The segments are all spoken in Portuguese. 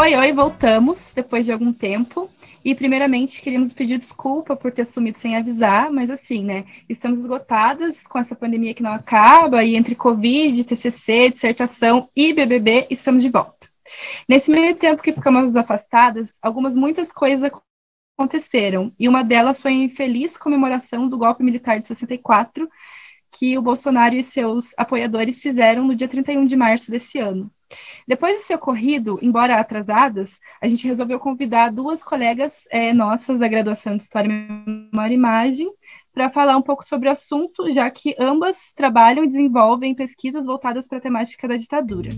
Oi, oi, voltamos depois de algum tempo. E primeiramente queríamos pedir desculpa por ter sumido sem avisar, mas assim, né? Estamos esgotadas com essa pandemia que não acaba, e entre Covid, TCC, dissertação e BBB, estamos de volta. Nesse meio tempo que ficamos afastadas, algumas muitas coisas aconteceram, e uma delas foi a infeliz comemoração do golpe militar de 64, que o Bolsonaro e seus apoiadores fizeram no dia 31 de março desse ano. Depois desse ocorrido, embora atrasadas, a gente resolveu convidar duas colegas é, nossas da graduação de História Memória e Imagem para falar um pouco sobre o assunto, já que ambas trabalham e desenvolvem pesquisas voltadas para a temática da ditadura.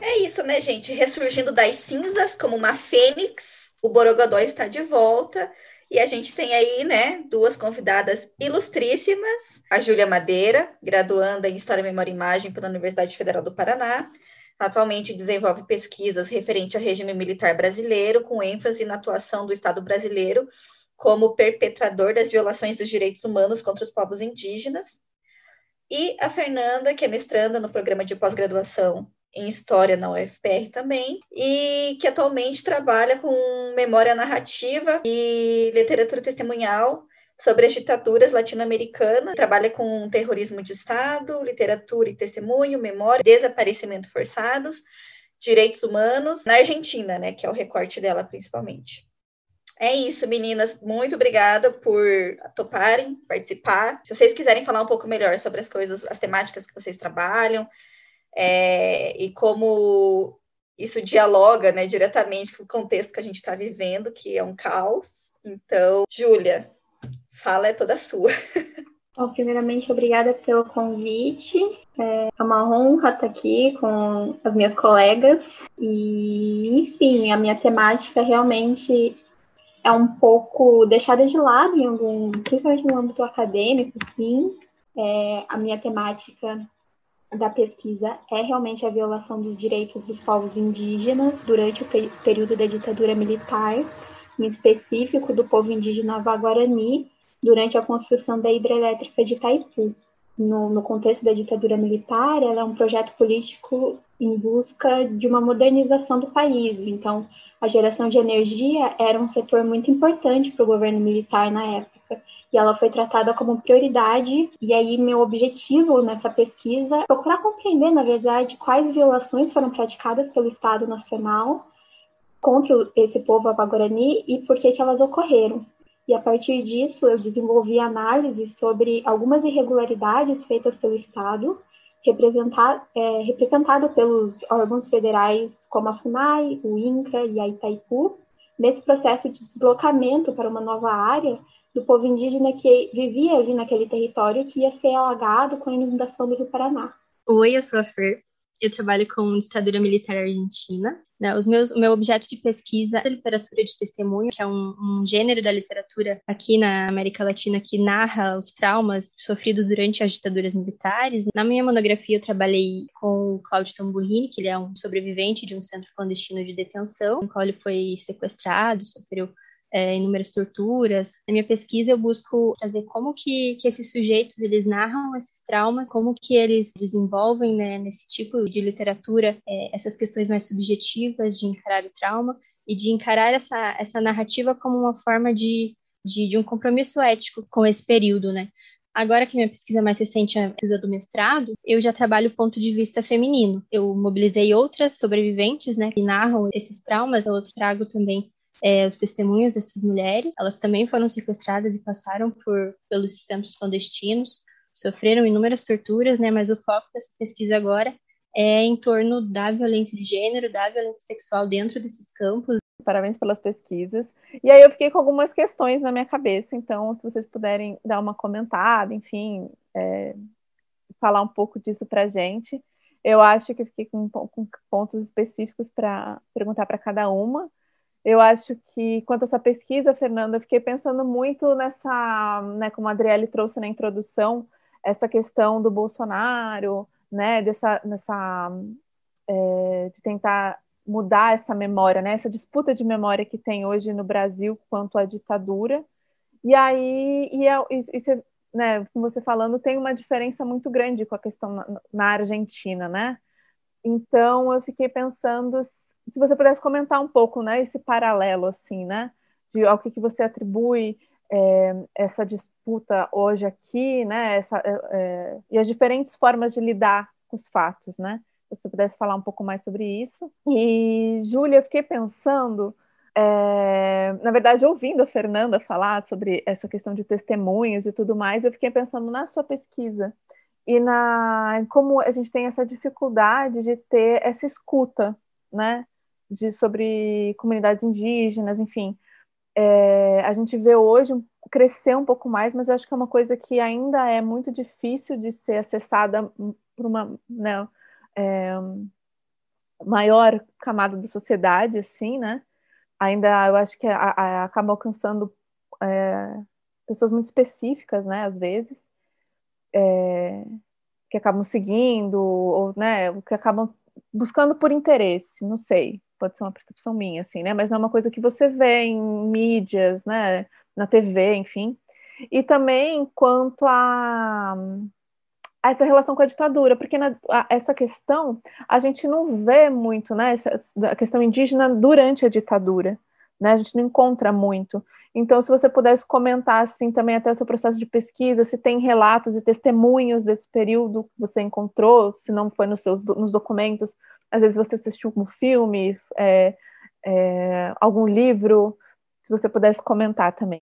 É isso, né, gente? Ressurgindo das cinzas como uma fênix, o Borogodó está de volta e a gente tem aí, né, duas convidadas ilustríssimas, a Júlia Madeira, graduanda em História, Memória e Imagem pela Universidade Federal do Paraná. Atualmente desenvolve pesquisas referente ao regime militar brasileiro, com ênfase na atuação do Estado brasileiro como perpetrador das violações dos direitos humanos contra os povos indígenas. E a Fernanda, que é mestranda no programa de pós-graduação em História na UFPR também, e que atualmente trabalha com memória narrativa e literatura testemunhal sobre as ditaduras latino-americanas, trabalha com terrorismo de Estado, literatura e testemunho, memória, desaparecimento forçados, direitos humanos, na Argentina, né, que é o recorte dela principalmente. É isso, meninas. Muito obrigada por toparem participar. Se vocês quiserem falar um pouco melhor sobre as coisas, as temáticas que vocês trabalham, é, e como isso dialoga né, diretamente com o contexto que a gente está vivendo, que é um caos. Então, Júlia, fala é toda sua. Bom, primeiramente, obrigada pelo convite. É uma honra estar aqui com as minhas colegas. E, enfim, a minha temática realmente é um pouco deixada de lado em algum, principalmente no âmbito acadêmico, sim. É, a minha temática da pesquisa é realmente a violação dos direitos dos povos indígenas durante o período da ditadura militar, em específico do povo indígena Vaguarani, durante a construção da hidrelétrica de Itaipu. No, no, contexto da ditadura militar, ela é um projeto político em busca de uma modernização do país. Então, a geração de energia era um setor muito importante para o governo militar na época e ela foi tratada como prioridade. E aí, meu objetivo nessa pesquisa é procurar compreender, na verdade, quais violações foram praticadas pelo Estado Nacional contra esse povo avaguarani e por que, que elas ocorreram. E a partir disso, eu desenvolvi análise sobre algumas irregularidades feitas pelo Estado, representado, é, representado pelos órgãos federais como a FUNAI, o INCRA e a Itaipu, nesse processo de deslocamento para uma nova área do povo indígena que vivia ali naquele território que ia ser alagado com a inundação do Rio Paraná. Oi, eu sou a Fer, eu trabalho com ditadura militar argentina. Né? Os meus, o meu objeto de pesquisa é literatura de testemunho, que é um, um, gênero da literatura aqui na América Latina que narra os traumas sofridos durante as ditaduras militares. Na minha monografia, eu trabalhei com o Claudio Tamburrini, que ele é um sobrevivente de um centro clandestino de detenção, no qual ele foi sequestrado, sofreu é, inúmeras torturas. Na minha pesquisa eu busco trazer como que, que esses sujeitos eles narram esses traumas, como que eles desenvolvem né, nesse tipo de literatura é, essas questões mais subjetivas de encarar o trauma e de encarar essa, essa narrativa como uma forma de, de, de um compromisso ético com esse período, né? Agora que minha pesquisa mais recente é a pesquisa do mestrado, eu já trabalho o ponto de vista feminino. Eu mobilizei outras sobreviventes, né, que narram esses traumas. Eu trago também é, os testemunhos dessas mulheres. Elas também foram sequestradas e passaram por pelos centros clandestinos, sofreram inúmeras torturas, né? Mas o foco dessa pesquisa agora é em torno da violência de gênero, da violência sexual dentro desses campos. Parabéns pelas pesquisas. E aí eu fiquei com algumas questões na minha cabeça, então se vocês puderem dar uma comentada, enfim, é, falar um pouco disso para gente. Eu acho que eu fiquei com, com pontos específicos para perguntar para cada uma. Eu acho que, quanto a essa pesquisa, Fernanda, eu fiquei pensando muito nessa, né, como a Adriele trouxe na introdução, essa questão do Bolsonaro, né, dessa, nessa, é, de tentar mudar essa memória, né, essa disputa de memória que tem hoje no Brasil quanto à ditadura. E aí, e, é, né, você falando, tem uma diferença muito grande com a questão na, na Argentina, né? Então eu fiquei pensando se você pudesse comentar um pouco, né, esse paralelo assim, né, de ao que, que você atribui é, essa disputa hoje aqui, né, essa, é, é, e as diferentes formas de lidar com os fatos, né? Se você pudesse falar um pouco mais sobre isso. E Júlia, eu fiquei pensando é, na verdade, ouvindo a Fernanda falar sobre essa questão de testemunhos e tudo mais, eu fiquei pensando na sua pesquisa e na como a gente tem essa dificuldade de ter essa escuta, né, de sobre comunidades indígenas, enfim. É, a gente vê hoje crescer um pouco mais, mas eu acho que é uma coisa que ainda é muito difícil de ser acessada por uma né, é, maior camada da sociedade, assim, né? ainda eu acho que a, a, acaba alcançando é, pessoas muito específicas, né, às vezes, é, que acabam seguindo, ou, né, que acabam buscando por interesse, não sei, pode ser uma percepção minha, assim, né, mas não é uma coisa que você vê em mídias, né, na TV, enfim, e também quanto a essa relação com a ditadura, porque na, a, essa questão a gente não vê muito, né, essa, a questão indígena durante a ditadura, né, a gente não encontra muito. Então, se você pudesse comentar, assim, também até o seu processo de pesquisa, se tem relatos e testemunhos desse período que você encontrou, se não foi nos seus nos documentos, às vezes você assistiu um filme, é, é, algum livro, se você pudesse comentar também.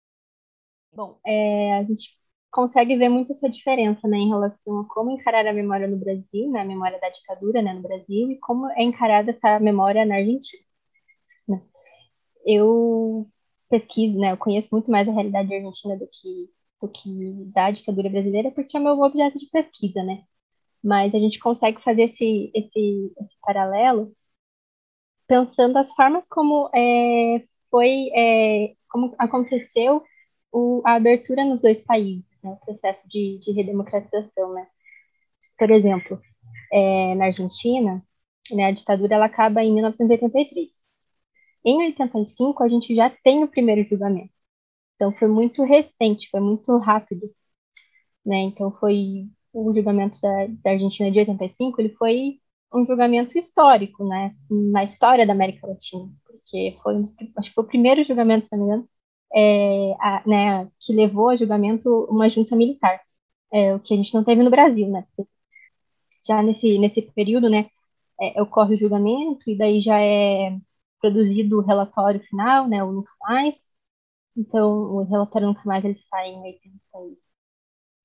Bom, é, a gente consegue ver muito essa diferença, né, em relação a como encarar a memória no Brasil, né, a memória da ditadura, né, no Brasil, e como é encarada essa memória na Argentina. Né. Eu pesquiso, né, eu conheço muito mais a realidade argentina do que do que da ditadura brasileira, porque é meu objeto de pesquisa, né? Mas a gente consegue fazer esse, esse, esse paralelo pensando as formas como é, foi, é, como aconteceu o, a abertura nos dois países né, o processo de, de redemocratização, né? Por exemplo, é, na Argentina, né, a ditadura ela acaba em 1983. Em 85, a gente já tem o primeiro julgamento. Então, foi muito recente, foi muito rápido. Né? Então, foi o julgamento da, da Argentina de 85, ele foi um julgamento histórico, né, na história da América Latina, porque foi, acho que foi o primeiro julgamento, se não me engano, é, a, né, que levou a julgamento uma junta militar, é, o que a gente não teve no Brasil, né? Já nesse, nesse período, né, é, ocorre o julgamento e daí já é produzido o relatório final, né, o Nunca Mais. Então, o relatório Nunca Mais ele sai em, 80,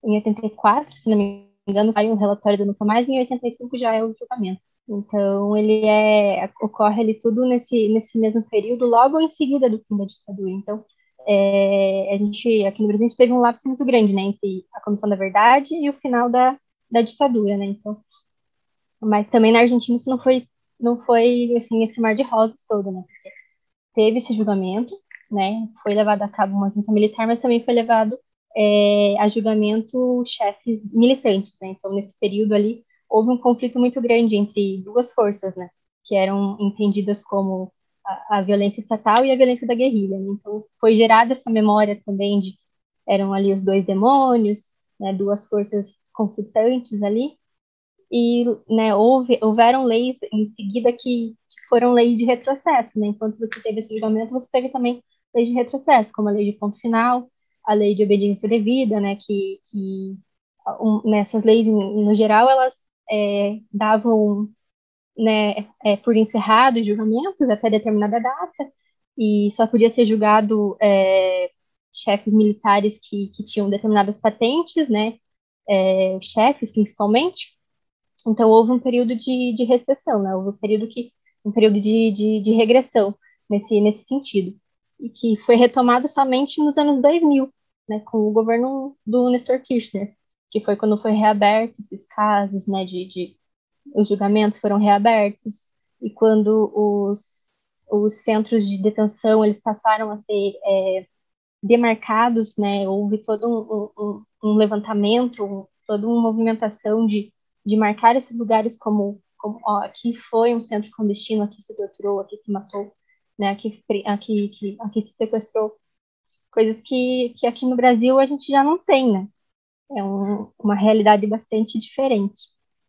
em 84, se não me engano, sai um relatório do Nunca Mais e em 85 já é o julgamento. Então, ele é ocorre ali tudo nesse, nesse mesmo período, logo em seguida do fim da ditadura. Então, é, a gente, aqui no Brasil, a gente teve um lapso muito grande, né, entre a Comissão da Verdade e o final da, da ditadura, né, então, mas também na Argentina isso não foi, não foi, assim, esse mar de rosas todo, né, porque teve esse julgamento, né, foi levado a cabo uma junta militar, mas também foi levado é, a julgamento chefes militantes, né, então, nesse período ali, houve um conflito muito grande entre duas forças, né, que eram entendidas como a, violência estatal e a violência da guerrilha. Né? Então, foi gerada essa memória também de eram ali os dois demônios, né, duas forças conflitantes ali, e né, houve, houveram leis em seguida que, que foram leis de retrocesso. Né? Enquanto você teve esse julgamento, você teve também leis de retrocesso, como a lei de ponto final, a lei de obediência devida, né, que, que um, nessas leis, no geral, elas é, davam né, é, por encerrados julgamentos até determinada data, e só podia ser julgado é, chefes militares que, que tinham determinadas patentes, né, é, chefes principalmente. Então houve um período de, de recessão, né, houve um período que um período de, de, de regressão nesse nesse sentido e que foi retomado somente nos anos 2000, né, com o governo do Nestor Kirchner, que foi quando foi reaberto esses casos, né, de, de os julgamentos foram reabertos e quando os, os centros de detenção eles passaram a ser é, demarcados, né, houve todo um, um, um levantamento, um, toda uma movimentação de, de marcar esses lugares como, como ó, aqui foi um centro clandestino, aqui se torturou, aqui se matou, né, aqui, aqui, aqui, aqui se sequestrou, coisas que, que aqui no Brasil a gente já não tem, né, é um, uma realidade bastante diferente.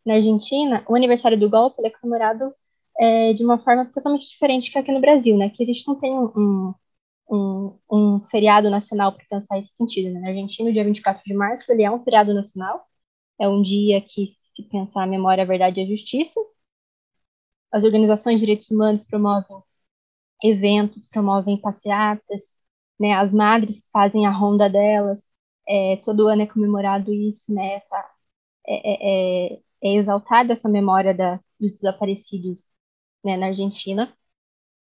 Na Argentina, o aniversário do golpe é comemorado é, de uma forma totalmente diferente que aqui no Brasil, né? Que a gente não tem um, um, um feriado nacional para pensar esse sentido. Né? Na Argentina, o dia 24 de março, ele é um feriado nacional, é um dia que se pensar a memória, a verdade e a justiça. As organizações de direitos humanos promovem eventos, promovem passeatas, né? As madres fazem a ronda delas, é, todo ano é comemorado isso, né? Essa, é, é, é, é exaltada essa memória da, dos desaparecidos né, na Argentina.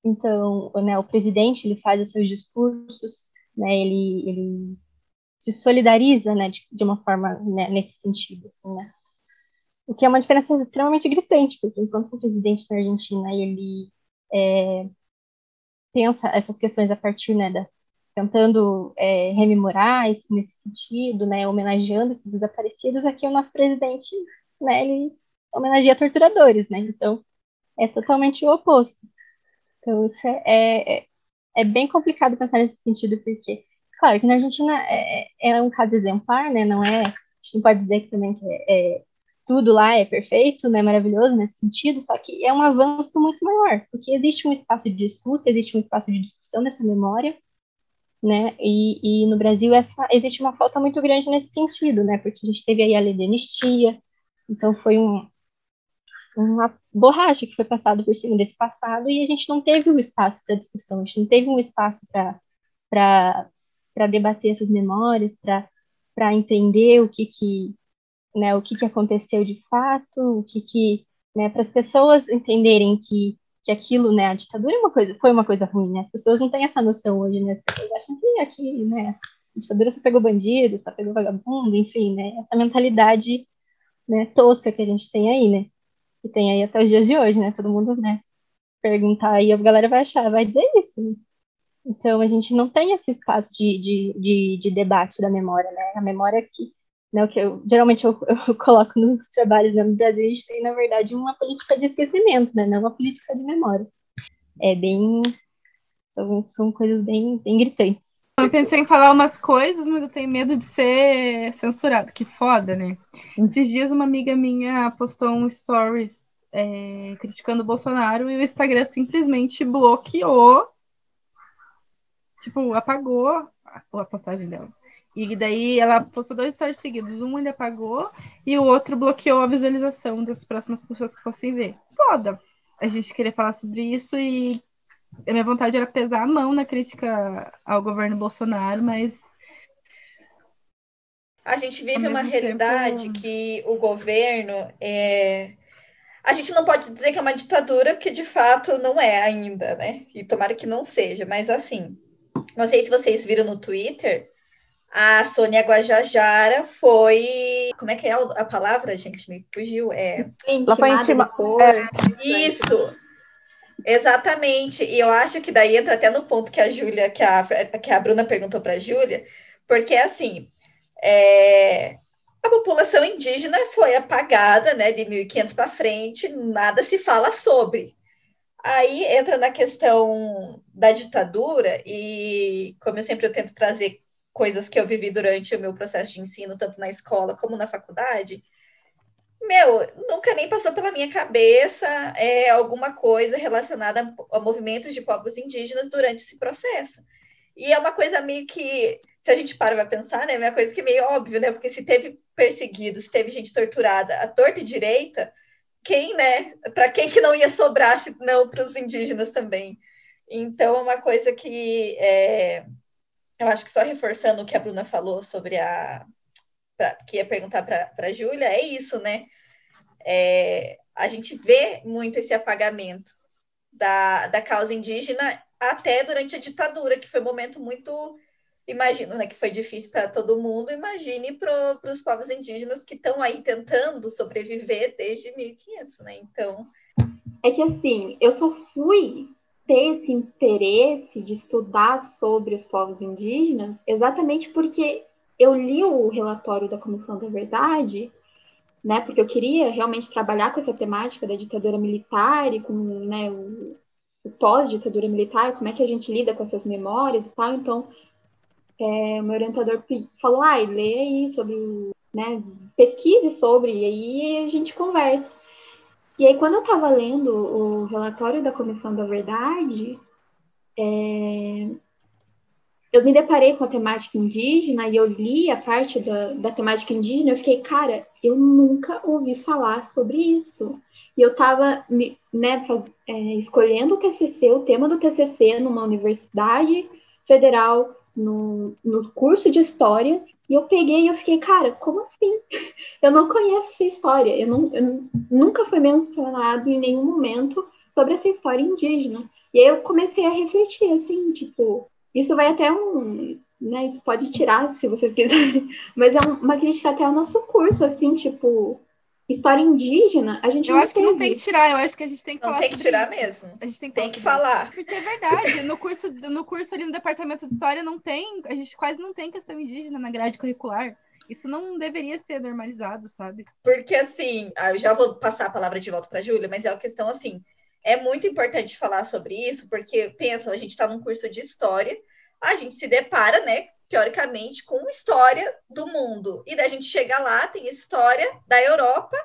Então, né, o presidente ele faz os seus discursos, né, ele, ele se solidariza, né, de, de uma forma né, nesse sentido, assim, né? O que é uma diferença extremamente gritante, porque enquanto o presidente da Argentina ele é, pensa essas questões a partir, né, da, tentando é, rememorar esse, nesse sentido, né, homenageando esses desaparecidos, aqui o nosso presidente, né, ele homenageia torturadores, né, então é totalmente o oposto. Então, isso é, é, é bem complicado pensar nesse sentido, porque, claro, que na Argentina é, é, é um caso exemplar, né? Não é, a gente não pode dizer que também que é, é, tudo lá é perfeito, né? Maravilhoso nesse sentido, só que é um avanço muito maior, porque existe um espaço de disputa, existe um espaço de discussão dessa memória, né? E, e no Brasil essa, existe uma falta muito grande nesse sentido, né? Porque a gente teve aí a lei de anistia, então foi um, uma borracha que foi passado por cima desse passado e a gente não teve um espaço para discussão, a gente não teve um espaço para debater essas memórias, para entender o que que, né, o que que aconteceu de fato, o que que, né, para as pessoas entenderem que, que aquilo, né, a ditadura é uma coisa, foi uma coisa ruim, né, as pessoas não têm essa noção hoje, né, as pessoas acham que aqui, né, a ditadura só pegou bandido, só pegou vagabundo, enfim, né, essa mentalidade, né, tosca que a gente tem aí, né, que tem aí até os dias de hoje, né? Todo mundo, né? Perguntar aí, a galera vai achar, vai dizer isso. Então, a gente não tem esse espaço de, de, de, de debate da memória, né? A memória que, né, o que eu, geralmente eu, eu coloco nos trabalhos né, no Brasil, a gente tem, na verdade, uma política de esquecimento, né? Não uma política de memória. É bem... São, são coisas bem, bem gritantes. Eu pensei em falar umas coisas, mas eu tenho medo de ser censurado. Que foda, né? Esses dias uma amiga minha postou um stories é, criticando o Bolsonaro e o Instagram simplesmente bloqueou. Tipo, apagou a, a postagem dela. E daí ela postou dois stories seguidos. Um ele apagou e o outro bloqueou a visualização das próximas pessoas que fossem ver. Foda. A gente queria falar sobre isso e a minha vontade era pesar a mão na crítica ao governo Bolsonaro, mas. A gente vive uma realidade tempo... que o governo é. A gente não pode dizer que é uma ditadura, porque de fato não é ainda, né? E tomara que não seja, mas assim, não sei se vocês viram no Twitter, a Sônia Guajajara foi. Como é que é a palavra, gente? Me fugiu. É... Ela foi intimada. É. Isso. Exatamente. E eu acho que daí entra até no ponto que a Júlia, que a, que a Bruna perguntou para a Júlia, porque assim, é, a população indígena foi apagada, né, de 1500 para frente, nada se fala sobre. Aí entra na questão da ditadura, e como eu sempre eu tento trazer coisas que eu vivi durante o meu processo de ensino, tanto na escola como na faculdade, meu, nunca nem passou pela minha cabeça é, alguma coisa relacionada a, movimentos de povos indígenas durante esse processo. E é uma coisa meio que, se a gente para para pensar, né, é uma coisa que é meio óbvio, né, porque se teve perseguido, se teve gente torturada à torta e direita, quem, né, para quem que não ia sobrar se não para os indígenas também? Então, é uma coisa que é, eu acho que só reforçando o que a Bruna falou sobre a pra, que ia perguntar para a Júlia, é isso, né? É, a gente vê muito esse apagamento da, da causa indígena até durante a ditadura, que foi um momento muito, imagino, né, que foi difícil para todo mundo, imagine para os povos indígenas que estão aí tentando sobreviver desde 1500, né? Então... É que assim, eu só fui ter esse interesse de estudar sobre os povos indígenas exatamente porque eu li o relatório da Comissão da Verdade, né, porque eu queria realmente trabalhar com essa temática da ditadura militar e com né, o, o pós-ditadura militar, como é que a gente lida com essas memórias e tal. Então, é, o meu orientador falou, ah, lê aí sobre né, pesquise sobre, e aí a gente conversa. E aí, quando eu estava lendo o relatório da Comissão da Verdade, é, eu me deparei com a temática indígena e eu li a parte da, da temática indígena, eu fiquei, cara, eu nunca ouvi falar sobre isso. E eu estava né, é, escolhendo o TCC, o tema do TCC numa universidade federal, no, no curso de História, e eu peguei e eu fiquei, cara, como assim? Eu não conheço essa história. Eu, não, eu nunca foi mencionado em nenhum momento sobre essa história indígena. E aí eu comecei a refletir, assim, tipo, isso vai até um. Né, isso pode tirar se vocês quiserem, mas é uma crítica até ao nosso curso, assim, tipo, história indígena, a gente eu não acho que não tem que tirar, eu acho que a gente tem que não falar. tem que tirar isso. mesmo. A gente tem que, tem que falar. Porque é verdade, no curso, no curso ali no departamento de história não tem, a gente quase não tem questão indígena na grade curricular. Isso não deveria ser normalizado, sabe? Porque assim, ah, eu já vou passar a palavra de volta para a Júlia, mas é uma questão assim, é muito importante falar sobre isso, porque pensa, a gente está num curso de história, a gente se depara, né, teoricamente, com história do mundo. E daí a gente chega lá, tem história da Europa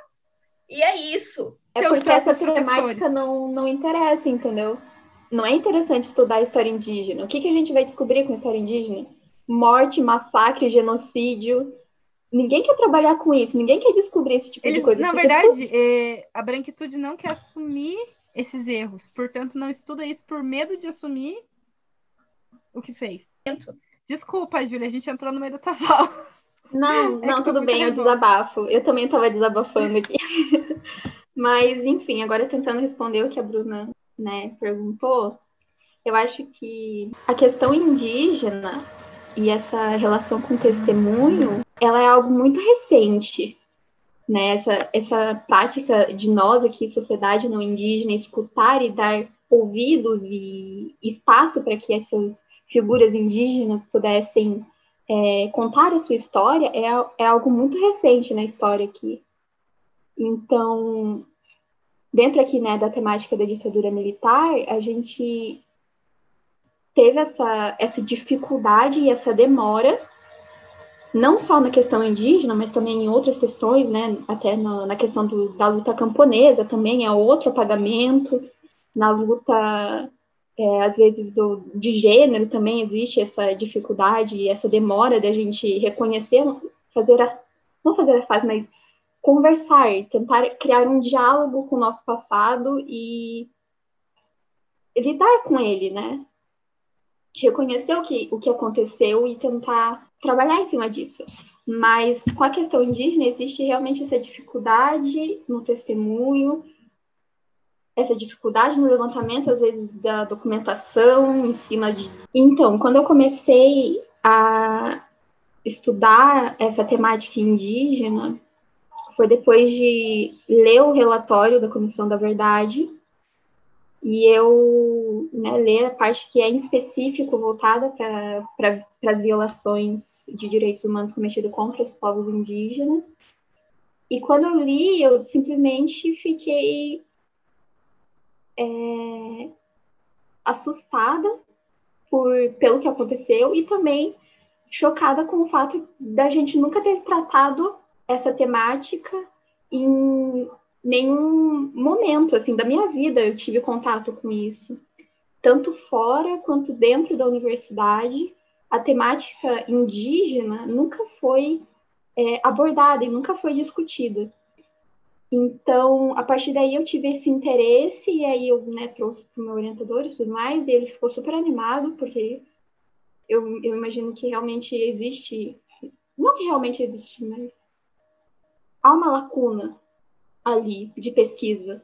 e é isso. É porque essa temática não, não interessa, entendeu? Não é interessante estudar a história indígena. O que, que a gente vai descobrir com a história indígena? Morte, massacre, genocídio. Ninguém quer trabalhar com isso, ninguém quer descobrir esse tipo Eles, de coisa. Na verdade, é, a branquitude não quer assumir esses erros, portanto, não estuda isso por medo de assumir o que fez. Desculpa, Júlia, a gente entrou no meio da tua fala. Não, é não, tudo bem, eu desabafo. Eu também estava desabafando aqui. Mas, enfim, agora tentando responder o que a Bruna né, perguntou, eu acho que a questão indígena e essa relação com o testemunho, ela é algo muito recente. Né? Essa, essa prática de nós aqui, sociedade não indígena, escutar e dar ouvidos e espaço para que essas figuras indígenas pudessem é, contar a sua história é, é algo muito recente na história aqui. Então, dentro aqui né, da temática da ditadura militar, a gente teve essa, essa dificuldade e essa demora, não só na questão indígena, mas também em outras questões, né, até na, na questão do, da luta camponesa também é outro apagamento, na luta é, às vezes do, de gênero também existe essa dificuldade e essa demora da gente reconhecer, fazer as, não fazer as fases, mas conversar, tentar criar um diálogo com o nosso passado e lidar com ele, né? Reconhecer o que, o que aconteceu e tentar trabalhar em cima disso. Mas com a questão indígena existe realmente essa dificuldade no testemunho, essa dificuldade no levantamento, às vezes, da documentação em cima de. Então, quando eu comecei a estudar essa temática indígena, foi depois de ler o relatório da Comissão da Verdade e eu né, ler a parte que é em específico voltada para as violações de direitos humanos cometidos contra os povos indígenas. E quando eu li, eu simplesmente fiquei é, assustada por, pelo que aconteceu e também chocada com o fato da gente nunca ter tratado essa temática em nenhum momento assim da minha vida eu tive contato com isso. Tanto fora quanto dentro da universidade a temática indígena nunca foi é, abordada e nunca foi discutida então, a partir daí eu tive esse interesse e aí eu né, trouxe para o meu orientador e tudo mais, e ele ficou super animado, porque eu, eu imagino que realmente existe, não que realmente existe, mas há uma lacuna ali de pesquisa.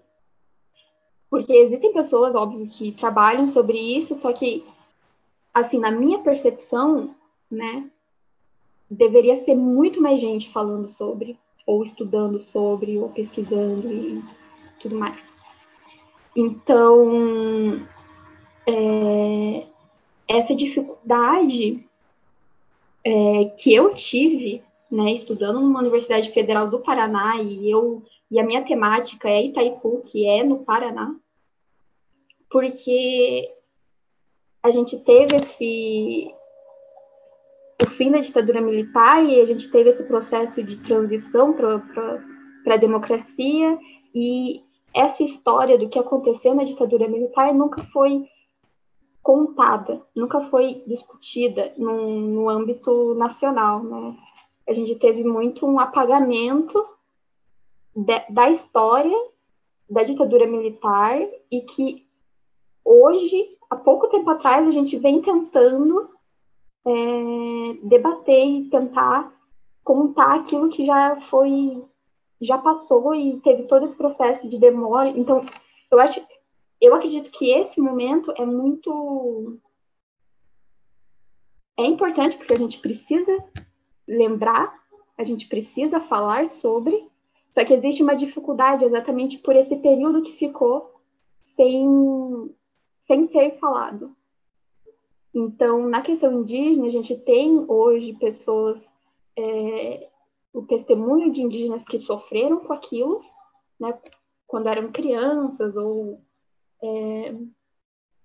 Porque existem pessoas, óbvio, que trabalham sobre isso, só que, assim, na minha percepção, né, deveria ser muito mais gente falando sobre ou estudando sobre, ou pesquisando e tudo mais. Então, é, essa dificuldade é, que eu tive, né, estudando numa Universidade Federal do Paraná, e eu e a minha temática é Itaipu, que é no Paraná, porque a gente teve esse o fim da ditadura militar e a gente teve esse processo de transição para a democracia e essa história do que aconteceu na ditadura militar nunca foi contada, nunca foi discutida no, no âmbito nacional, né? A gente teve muito um apagamento de, da história da ditadura militar e que hoje, há pouco tempo atrás, a gente vem tentando é, debater e tentar contar aquilo que já foi, já passou e teve todo esse processo de demora. Então, eu acho, eu acredito que esse momento é muito é importante porque a gente precisa lembrar, a gente precisa falar sobre, só que existe uma dificuldade exatamente por esse período que ficou sem, sem ser falado. Então, na questão indígena, a gente tem hoje pessoas, é, o testemunho de indígenas que sofreram com aquilo, né, quando eram crianças ou, é,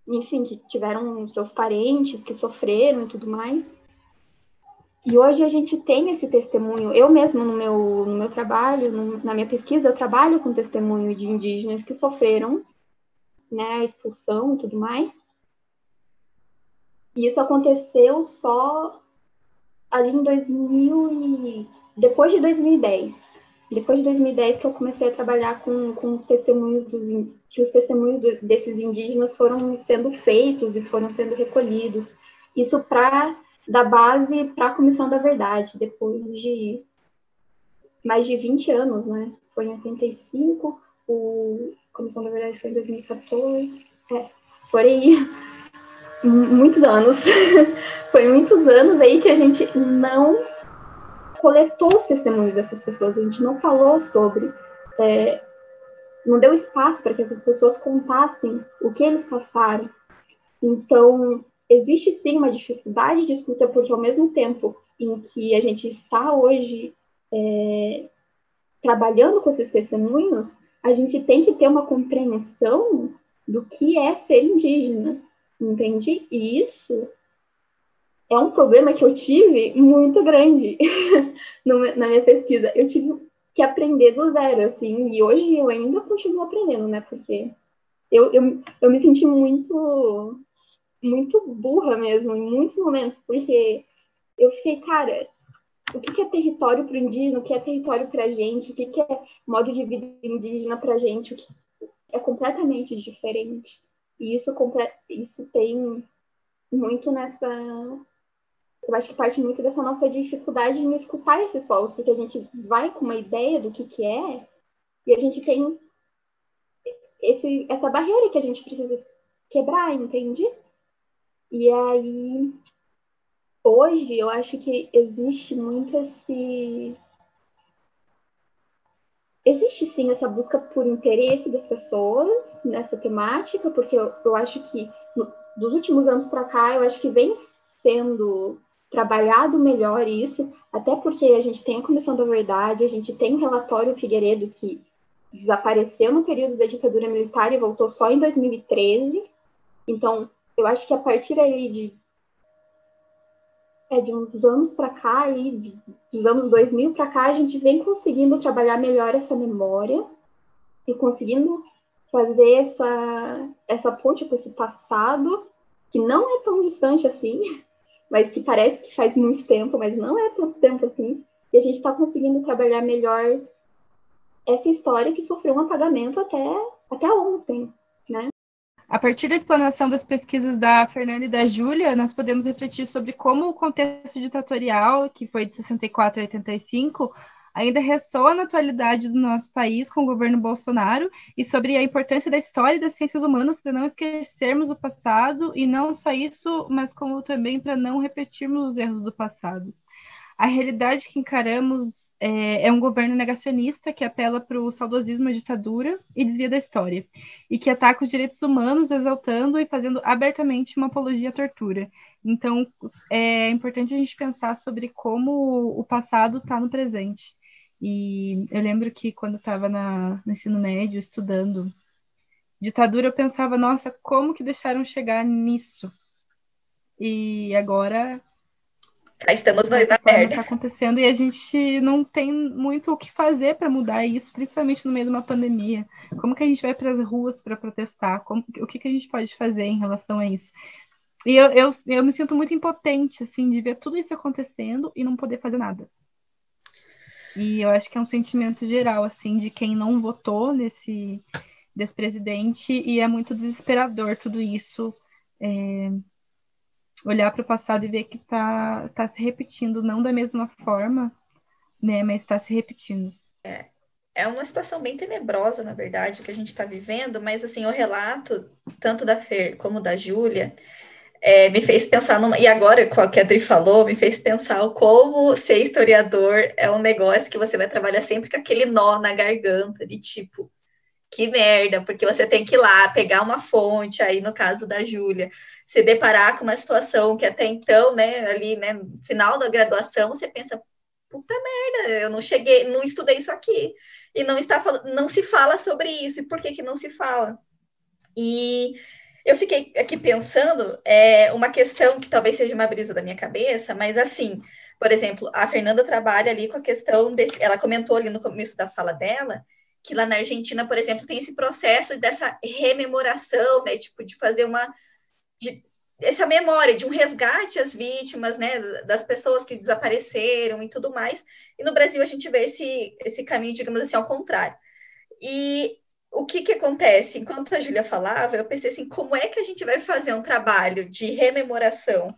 enfim, que tiveram seus parentes que sofreram e tudo mais. E hoje a gente tem esse testemunho. Eu mesmo, no meu, no meu trabalho, no, na minha pesquisa, eu trabalho com testemunho de indígenas que sofreram né, a expulsão e tudo mais. E isso aconteceu só ali em 2000 e... depois de 2010. Depois de 2010 que eu comecei a trabalhar com, com os testemunhos dos que os testemunhos desses indígenas foram sendo feitos e foram sendo recolhidos. Isso para dar base para a Comissão da Verdade, depois de mais de 20 anos, né? Foi em 85, o a Comissão da Verdade foi em 2014. É, foi muitos anos. Foi muitos anos aí que a gente não coletou os testemunhos dessas pessoas, a gente não falou sobre, é, não deu espaço para que essas pessoas contassem o que eles passaram. Então, existe sim uma dificuldade de escuta, porque ao mesmo tempo em que a gente está hoje é, trabalhando com esses testemunhos, a gente tem que ter uma compreensão do que é ser indígena, Entende? E isso é um problema que eu tive muito grande na minha pesquisa. Eu tive que aprender do zero, assim, e hoje eu ainda continuo aprendendo, né? Porque eu, eu, eu me senti muito, muito burra mesmo, em muitos momentos, porque eu fiquei, cara, o que, é território para o indígena, o que é território para a gente, o que, que é modo de vida indígena para a gente, o que é completamente diferente. E isso, isso tem muito nessa. Eu acho que parte muito dessa nossa dificuldade em escutar esses povos, porque a gente vai com uma ideia do que, que é, e a gente tem esse, essa barreira que a gente precisa quebrar, entende? E aí, hoje, eu acho que existe muito esse existe sim essa busca por interesse das pessoas nessa temática, porque eu, eu acho que no, dos últimos anos para cá, eu acho que vem sendo trabalhado melhor isso, até porque a gente tem a Comissão da Verdade, a gente tem o relatório Figueiredo que desapareceu no período da ditadura militar e voltou só em 2013. Então, eu acho que a partir aí de é, de uns anos para cá, aí, dos anos 2000 para cá, a gente vem conseguindo trabalhar melhor essa memória e conseguindo fazer essa, essa ponte com esse passado, que não é tão distante assim, mas que parece que faz muito tempo, mas não é tanto tempo assim, e a gente está conseguindo trabalhar melhor essa história que sofreu um apagamento até, até ontem? A partir da explanação das pesquisas da Fernanda e da Júlia, nós podemos refletir sobre como o contexto ditatorial, que foi de 64 a 85, ainda ressoa na atualidade do nosso país com o governo Bolsonaro e sobre a importância da história e das ciências humanas para não esquecermos o passado e não só isso, mas como também para não repetirmos os erros do passado. A realidade que encaramos é, é um governo negacionista que apela para o saudosismo e ditadura e desvia da história, e que ataca os direitos humanos, exaltando e fazendo abertamente uma apologia à tortura. Então, é importante a gente pensar sobre como o passado está no presente. E eu lembro que quando estava no ensino médio, estudando ditadura, eu pensava, nossa, como que deixaram chegar nisso? E agora Cá estamos nós na merda. Está acontecendo e a gente não tem muito o que fazer para mudar isso, principalmente no meio de uma pandemia. Como que a gente vai para as ruas para protestar? Como, o que, que a gente pode fazer em relação a isso? E eu, eu, eu me sinto muito impotente, assim, de ver tudo isso acontecendo e não poder fazer nada. E eu acho que é um sentimento geral, assim, de quem não votou nesse desse presidente e é muito desesperador tudo isso. É, olhar para o passado e ver que está tá se repetindo, não da mesma forma, né, mas está se repetindo. É, é uma situação bem tenebrosa, na verdade, que a gente está vivendo, mas assim, o relato, tanto da Fer como da Júlia, é, me fez pensar numa. E agora, com o que a Adri falou, me fez pensar como ser historiador é um negócio que você vai trabalhar sempre com aquele nó na garganta, de tipo, que merda, porque você tem que ir lá pegar uma fonte, aí no caso da Júlia, se deparar com uma situação que até então, né, ali, né, no final da graduação, você pensa, puta merda, eu não cheguei, não estudei isso aqui, e não está não se fala sobre isso, e por que que não se fala? E eu fiquei aqui pensando, é, uma questão que talvez seja uma brisa da minha cabeça, mas assim, por exemplo, a Fernanda trabalha ali com a questão desse, ela comentou ali no começo da fala dela, que lá na Argentina, por exemplo, tem esse processo dessa rememoração, né, tipo, de fazer uma de, essa memória de um resgate às vítimas, né, das pessoas que desapareceram e tudo mais. E no Brasil a gente vê esse esse caminho, digamos assim, ao contrário. E o que que acontece? Enquanto a Júlia falava, eu pensei assim, como é que a gente vai fazer um trabalho de rememoração,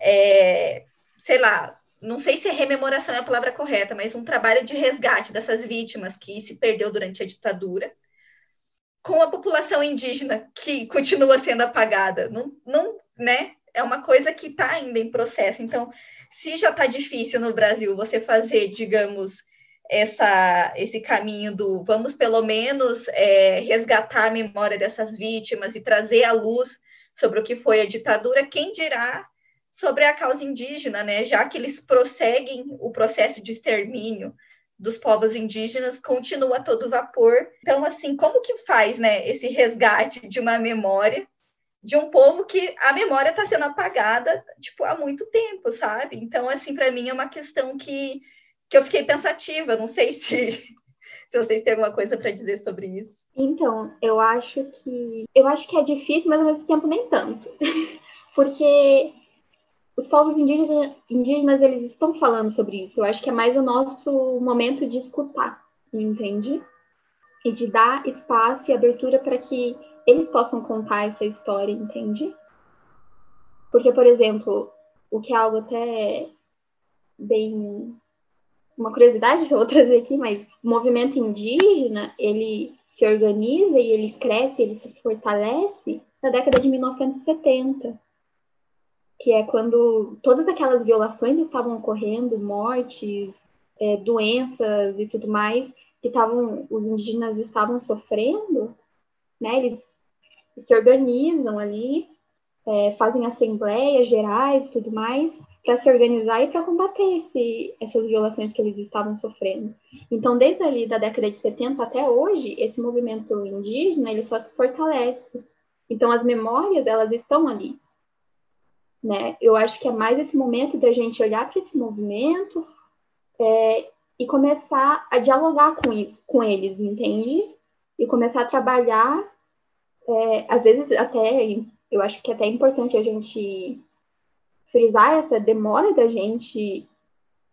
é, sei lá, não sei se rememoração é a palavra correta, mas um trabalho de resgate dessas vítimas que se perdeu durante a ditadura, com a população indígena que continua sendo apagada. Não, não né? É uma coisa que está ainda em processo. Então, se já está difícil no Brasil você fazer, digamos, essa, esse caminho do vamos pelo menos é, resgatar a memória dessas vítimas e trazer à luz sobre o que foi a ditadura, quem dirá sobre a causa indígena, né? Já que eles prosseguem o processo de extermínio dos povos indígenas, continua a todo vapor. Então, assim, como que faz, né, esse resgate de uma memória de um povo que a memória está sendo apagada, tipo, há muito tempo, sabe? Então, assim, para mim é uma questão que, que eu fiquei pensativa. Não sei se se vocês têm alguma coisa para dizer sobre isso. Então, eu acho que eu acho que é difícil, mas ao mesmo tempo nem tanto. Porque os povos indígenas, indígenas, eles estão falando sobre isso. Eu acho que é mais o nosso momento de escutar, entende? E de dar espaço e abertura para que eles possam contar essa história, entende? Porque, por exemplo, o que é algo até bem uma curiosidade que eu vou trazer aqui, mas o movimento indígena, ele se organiza e ele cresce, ele se fortalece na década de 1970 que é quando todas aquelas violações estavam ocorrendo, mortes, é, doenças e tudo mais, que estavam, os indígenas estavam sofrendo, né? Eles se organizam ali, é, fazem assembleias gerais tudo mais, para se organizar e para combater esse, essas violações que eles estavam sofrendo. Então, desde ali da década de 70 até hoje, esse movimento indígena ele só se fortalece. Então, as memórias elas estão ali né? Eu acho que é mais esse momento da gente olhar para esse movimento é, e começar a dialogar com isso, com eles, entende? E começar a trabalhar, é, às vezes até, eu acho que é até importante a gente frisar essa demora da gente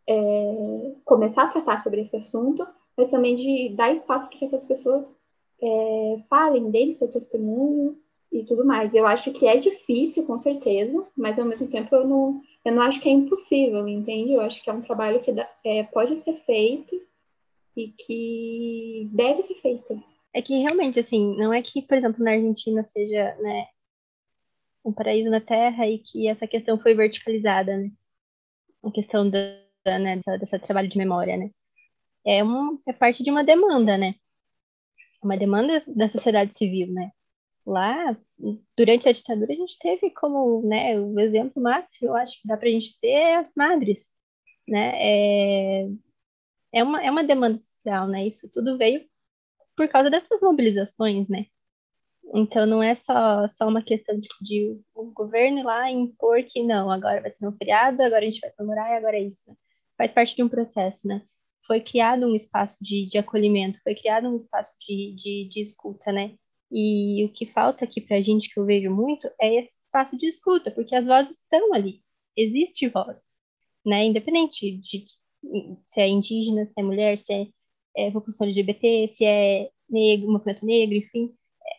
é, começar a tratar sobre esse assunto, mas também de dar espaço para que essas pessoas é, falem deles, seu testemunho, e tudo mais. Eu acho que é difícil, com certeza, mas ao mesmo tempo eu não, eu não acho que é impossível, entende? Eu acho que é um trabalho que dá, é, pode ser feito e que deve ser feito. É que realmente, assim, não é que, por exemplo, na Argentina seja, né, um paraíso na Terra e que essa questão foi verticalizada, né? A questão da, né, dessa, dessa trabalho de memória, né? É, um, é parte de uma demanda, né? Uma demanda da sociedade civil, né? Lá, durante a ditadura, a gente teve como, né, o exemplo máximo, eu acho que dá para a gente ter as madres, né, é, é, uma, é uma demanda social, né, isso tudo veio por causa dessas mobilizações, né, Então não é só, só uma questão de, de o governo ir lá impor que não, agora vai ser um feriado, agora a gente vai comemorar e agora é isso. Faz parte de um processo, né? Foi criado um espaço de, de acolhimento, foi criado um espaço de, de, de escuta, né? E o que falta aqui para a gente, que eu vejo muito, é esse espaço de escuta, porque as vozes estão ali, existe voz, né? Independente de se é indígena, se é mulher, se é, é população LGBT, se é negro, movimento negro, enfim,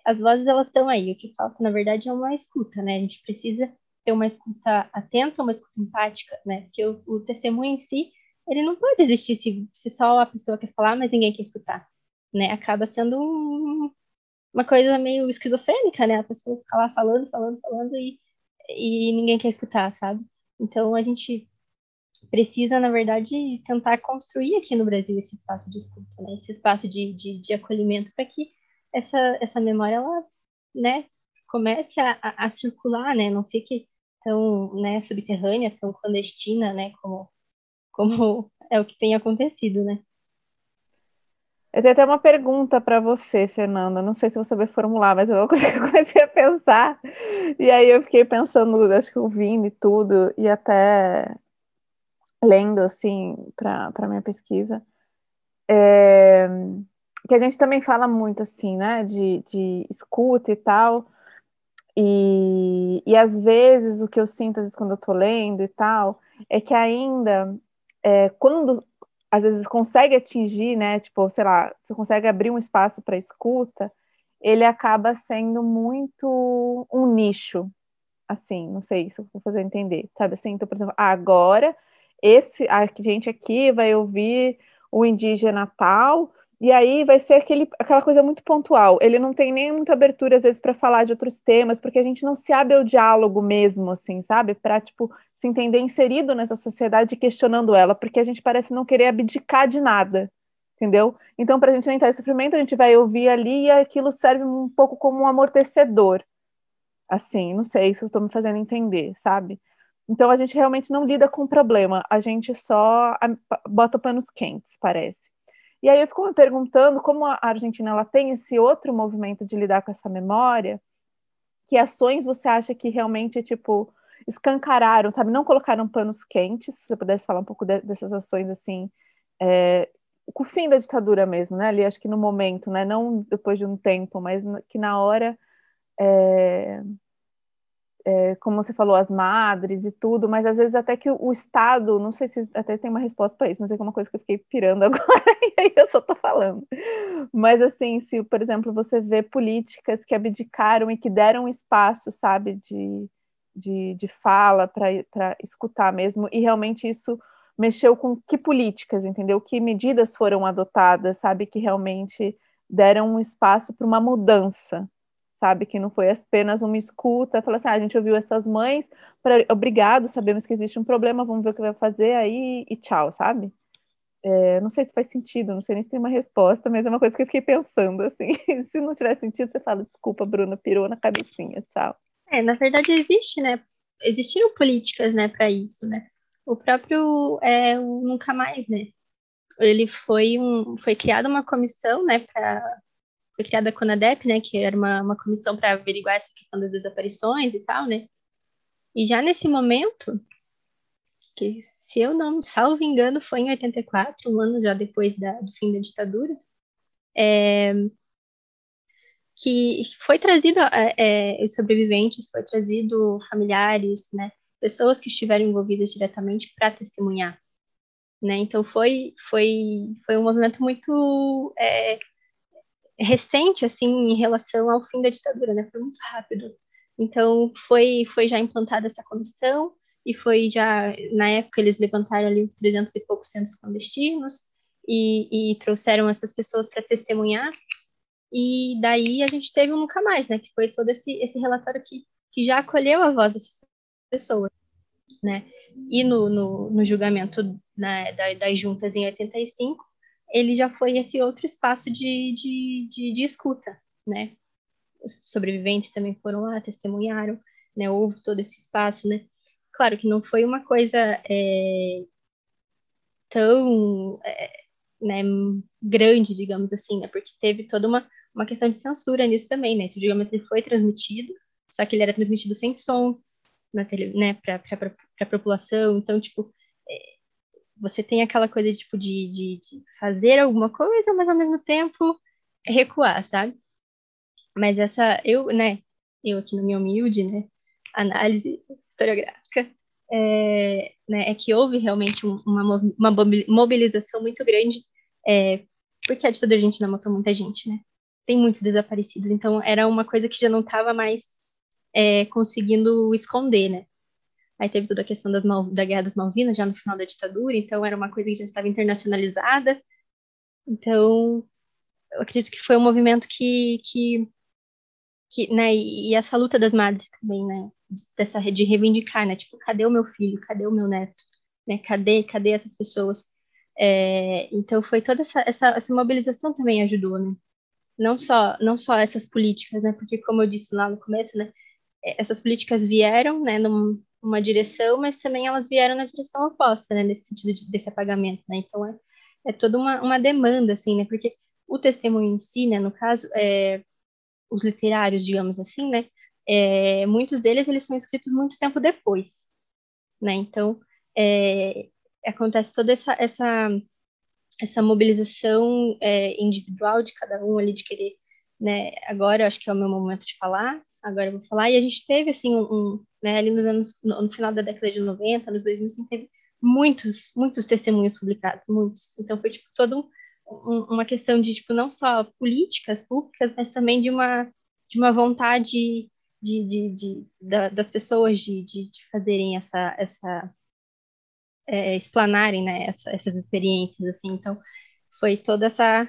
as vozes elas estão aí. O que falta, na verdade, é uma escuta, né? A gente precisa ter uma escuta atenta, uma escuta empática, né? Porque o, o testemunho em si, ele não pode existir se, se só a pessoa quer falar, mas ninguém quer escutar, né? Acaba sendo um, uma coisa meio esquizofrênica, né? A pessoa fica lá falando, falando, falando e, e ninguém quer escutar, sabe? Então a gente precisa, na verdade, tentar construir aqui no Brasil esse espaço de escuta, né? esse espaço de, de, de acolhimento para que essa, essa memória, ela, né, comece a, a, a, circular, né? Não fique tão, né, subterrânea, tão clandestina, né? Como, como é o que tem acontecido, né? Eu tenho até uma pergunta para você, Fernanda. Não sei se você vai formular, mas eu comecei a pensar. E aí eu fiquei pensando, acho que ouvindo e tudo, e até lendo, assim, para minha pesquisa. É, que a gente também fala muito, assim, né, de, de escuta e tal. E, e às vezes o que eu sinto, às vezes, quando eu tô lendo e tal, é que ainda, é, quando às vezes consegue atingir, né? Tipo, sei lá, você consegue abrir um espaço para escuta, ele acaba sendo muito um nicho, assim, não sei se eu vou fazer entender, sabe assim? Então, por exemplo, agora esse a gente aqui vai ouvir o indígena tal, e aí vai ser aquele, aquela coisa muito pontual. Ele não tem nem muita abertura, às vezes, para falar de outros temas, porque a gente não se abre ao diálogo mesmo, assim, sabe? Para, tipo, se entender inserido nessa sociedade questionando ela, porque a gente parece não querer abdicar de nada, entendeu? Então, para a gente não entrar em sofrimento, a gente vai ouvir ali e aquilo serve um pouco como um amortecedor. Assim, não sei se eu estou me fazendo entender, sabe? Então, a gente realmente não lida com o problema, a gente só bota panos quentes, parece. E aí eu fico me perguntando como a Argentina ela tem esse outro movimento de lidar com essa memória, que ações você acha que realmente, tipo, escancararam, sabe? Não colocaram panos quentes, se você pudesse falar um pouco de, dessas ações, assim, é, com o fim da ditadura mesmo, né? Ali, acho que no momento, né? Não depois de um tempo, mas que na hora é, é, como você falou, as madres e tudo, mas às vezes até que o, Estado, não sei se até tem uma resposta para isso, mas é uma coisa que eu fiquei pirando agora e aí eu só tô falando. Mas assim, se, por exemplo, você vê políticas que abdicaram e que deram espaço, sabe, de, de, de fala para escutar mesmo, e realmente isso mexeu com que políticas, entendeu? Que medidas foram adotadas, sabe, que realmente deram um espaço para uma mudança, sabe? Que não foi apenas uma escuta, falar assim, ah, a gente ouviu essas mães, pra, obrigado, sabemos que existe um problema, vamos ver o que vai fazer aí e tchau, sabe? É, não sei se faz sentido, não sei nem se tem uma resposta, mas é uma coisa que eu fiquei pensando, assim. se não tiver sentido, você fala, desculpa, Bruna, pirou na cabecinha, tchau. É, na verdade existe, né? Existiram políticas, né, para isso, né? O próprio é, o Nunca Mais, né? Ele foi um, foi criada uma comissão, né, para foi criada a CONADEP, né, que era uma, uma comissão para averiguar essa questão das desaparições e tal, né? E já nesse momento, que se eu não salvo engano, foi em 84, um ano já depois da, do fim da ditadura, é, que foi trazido é, os sobreviventes, foi trazido familiares, né, pessoas que estiveram envolvidas diretamente para testemunhar, né? Então foi foi foi um movimento muito é, recente, assim, em relação ao fim da ditadura, né? Foi muito rápido. Então, foi, foi já implantada essa comissão e foi já, na época, eles levantaram ali uns 300 e poucos centros clandestinos e, e trouxeram essas pessoas para testemunhar. E daí a gente teve um Nunca Mais, né? Que foi todo esse, esse relatório que, que já acolheu a voz dessas pessoas, né? E no, no, no julgamento né, das juntas em 85, ele já foi esse outro espaço de, de, de, de escuta, né? Os sobreviventes também foram lá, testemunharam, né? Houve todo esse espaço, né? Claro que não foi uma coisa é, tão é, né, grande, digamos assim, né? Porque teve toda uma, uma questão de censura nisso também, né? Esse julgamento foi transmitido, só que ele era transmitido sem som na tele, né, para a população. Então, tipo, você tem aquela coisa tipo de, de, de fazer alguma coisa, mas ao mesmo tempo recuar, sabe? Mas essa, eu, né, eu aqui no meu humilde, né, análise historiográfica, é, né, é que houve realmente uma, uma mobilização muito grande, é, porque a ditadura argentina matou muita gente, né? Tem muitos desaparecidos, então era uma coisa que já não estava mais é, conseguindo esconder, né? Aí teve toda a questão das Mal, da Guerra das Malvinas, já no final da ditadura, então era uma coisa que já estava internacionalizada. Então, eu acredito que foi um movimento que, que, que né, e essa luta das madres também, né, dessa de reivindicar, né, tipo, cadê o meu filho, cadê o meu neto, né, cadê, cadê essas pessoas? É, então foi toda essa, essa, essa mobilização também ajudou, né, não só não só essas políticas, né, porque como eu disse lá no começo, né, essas políticas vieram, né, num, numa direção, mas também elas vieram na direção oposta, né, nesse sentido de, desse apagamento, né, então é, é toda uma, uma demanda, assim, né, porque o testemunho em si, né, no caso, é, os literários, digamos assim, né, é, muitos deles eles são escritos muito tempo depois, né, então é, acontece toda essa, essa, essa mobilização é, individual de cada um ali de querer, né, agora eu acho que é o meu momento de falar, agora eu vou falar, e a gente teve, assim, um, um né, ali nos anos, no, no, final da década de 90, nos 2000, assim, teve muitos, muitos testemunhos publicados, muitos, então foi, tipo, todo um uma questão de tipo não só políticas públicas, mas também de uma de uma vontade de, de, de da, das pessoas de, de, de, fazerem essa essa é, explanarem né essa, essas experiências assim. Então foi toda essa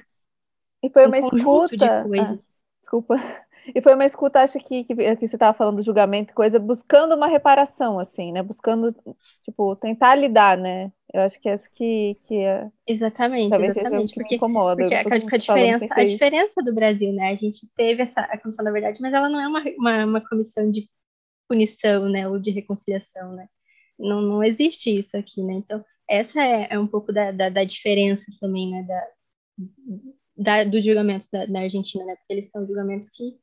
e foi um uma escuta de coisas. Ah, desculpa e foi uma escuta, acho que, que, que você estava falando do julgamento, coisa, buscando uma reparação, assim, né? Buscando, tipo, tentar lidar, né? Eu acho que é isso que, que é... Exatamente, Talvez exatamente. porque, incomoda. Porque a, a, diferença, a diferença do Brasil, né? A gente teve essa a comissão da verdade, mas ela não é uma, uma, uma comissão de punição, né? Ou de reconciliação, né? Não, não existe isso aqui, né? Então, essa é, é um pouco da, da, da diferença também, né? Da, da, dos julgamentos da, da Argentina, né? Porque eles são julgamentos que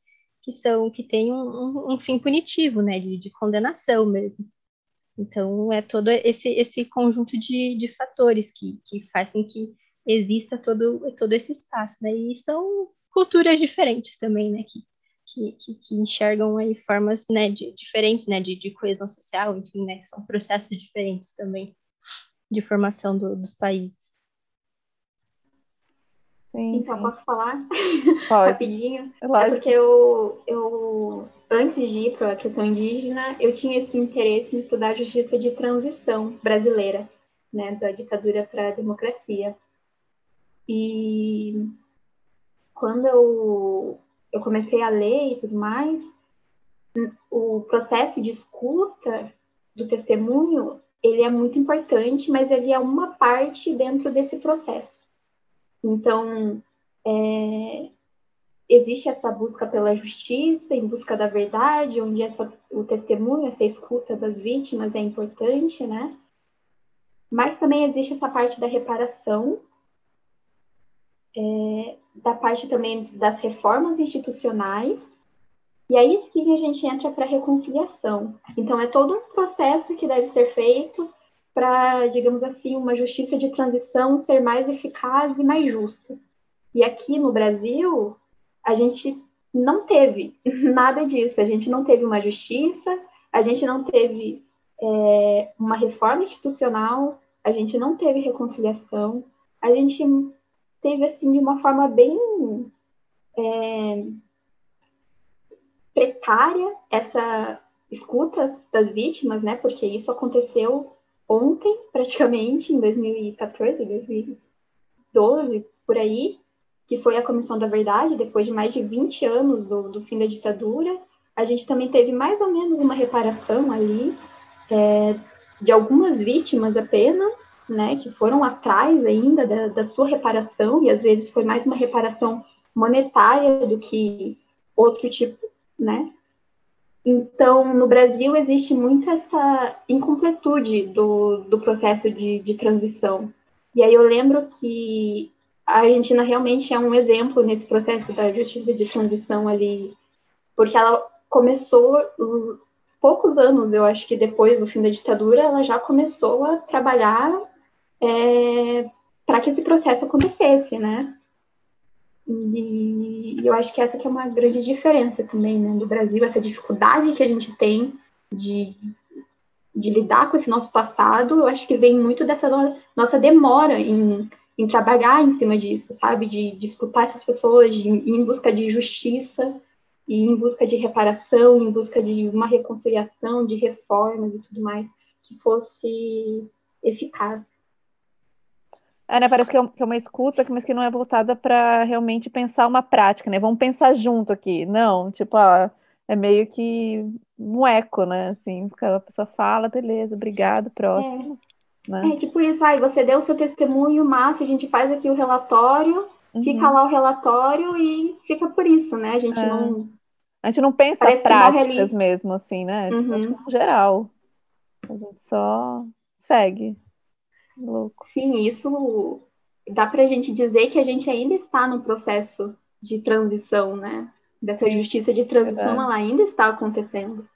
que são que têm um, um, fim punitivo, né, de, de, condenação mesmo. Então é todo esse esse conjunto de, de fatores que, que faz com que exista todo todo esse espaço, né? E são culturas diferentes também, né, que que, que, enxergam aí formas né, de, diferentes né, de, de coesão social, enfim, né, são processos diferentes também de formação do, dos países. Sim, então, sim. posso falar Pode. rapidinho? É porque eu, eu, antes de ir para a questão indígena, eu tinha esse interesse em estudar a justiça de transição brasileira, né, da ditadura para a democracia. E quando eu, eu comecei a ler e tudo mais, o processo de escuta do testemunho, ele é muito importante, mas ele é uma parte dentro desse processo. Então, é, existe essa busca pela justiça, em busca da verdade, onde essa, o testemunho, essa escuta das vítimas é importante, né? Mas também existe essa parte da reparação, é, da parte também das reformas institucionais, e aí sim a gente entra para a reconciliação. Então, é todo um processo que deve ser feito para, digamos assim, uma justiça de transição ser mais eficaz e mais justa. E aqui no Brasil, a gente não teve nada disso. A gente não teve uma justiça, a gente não teve é, uma reforma institucional, a gente não teve reconciliação, a gente teve, assim, de uma forma bem é, precária essa escuta das vítimas, né? Porque isso aconteceu ontem, praticamente, em 2014, 2012, por aí, que foi a Comissão da Verdade, depois de mais de 20 anos do, do fim da ditadura. A gente também teve mais ou menos uma reparação ali é, de algumas vítimas apenas, né, que foram atrás ainda da, da sua reparação, e às vezes foi mais uma reparação monetária do que outro tipo, né, então, no Brasil existe muito essa incompletude do, do processo de, de transição. E aí eu lembro que a Argentina realmente é um exemplo nesse processo da justiça de transição ali, porque ela começou poucos anos, eu acho que depois do fim da ditadura, ela já começou a trabalhar é, para que esse processo acontecesse, né? E, eu acho que essa que é uma grande diferença também, né, do Brasil, essa dificuldade que a gente tem de, de lidar com esse nosso passado, eu acho que vem muito dessa nossa demora em, em trabalhar em cima disso, sabe? De, de escutar essas pessoas, de em busca de justiça, e em busca de reparação, em busca de uma reconciliação, de reformas e tudo mais que fosse eficaz. É, né, parece que é, que uma escuta, mas que não é voltada para realmente pensar uma prática, né? Vamos pensar junto aqui. Não, tipo, ó, é meio que um eco, né? Assim, a pessoa fala, beleza, obrigado, próximo. É, né? é tipo isso, aí você deu o seu testemunho, massa, a gente faz aqui o relatório, uhum. fica lá o relatório e fica por isso, né? A gente é. não a gente não pensa Parece práticas mesmo, assim, né? Tipo, uhum. Tipo, no geral. A gente só segue. Louco. Sim, isso dá para a gente dizer que a gente ainda está no processo de transição, né? Dessa justiça de transição, Verdade. ela ainda está acontecendo.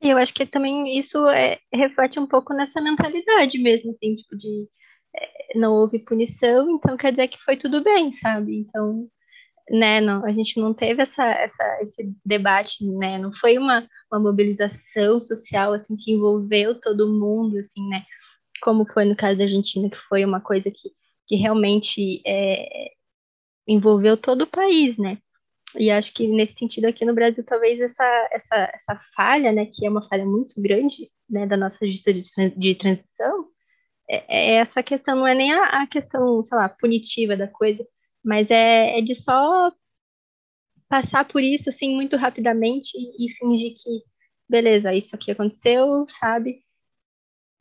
Eu acho que também isso é, reflete um pouco nessa mentalidade mesmo, assim, tipo de é, não houve punição, então quer dizer que foi tudo bem, sabe? Então né, não, a gente não teve essa, essa, esse debate, né, não foi uma, uma mobilização social, assim, que envolveu todo mundo, assim, né, como foi no caso da Argentina, que foi uma coisa que, que realmente é, envolveu todo o país, né, e acho que nesse sentido aqui no Brasil, talvez essa, essa, essa falha, né, que é uma falha muito grande, né, da nossa justiça de, de transição, é, é, essa questão, não é nem a, a questão, sei lá, punitiva da coisa, mas é, é de só passar por isso assim muito rapidamente e, e fingir que, beleza, isso aqui aconteceu, sabe?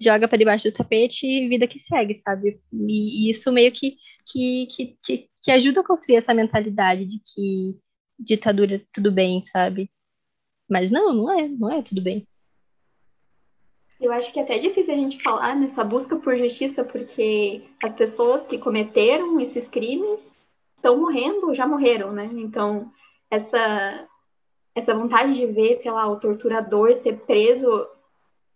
Joga para debaixo do tapete e vida que segue, sabe? E, isso meio que, que, que, que, que ajuda a construir essa mentalidade de que ditadura é tudo bem, sabe? Mas não, não é, não é tudo bem. Eu acho que é até difícil a gente falar nessa busca por justiça, porque as pessoas que cometeram esses crimes estão morrendo, já morreram, né? Então, essa, essa vontade de ver, sei lá, o torturador ser preso,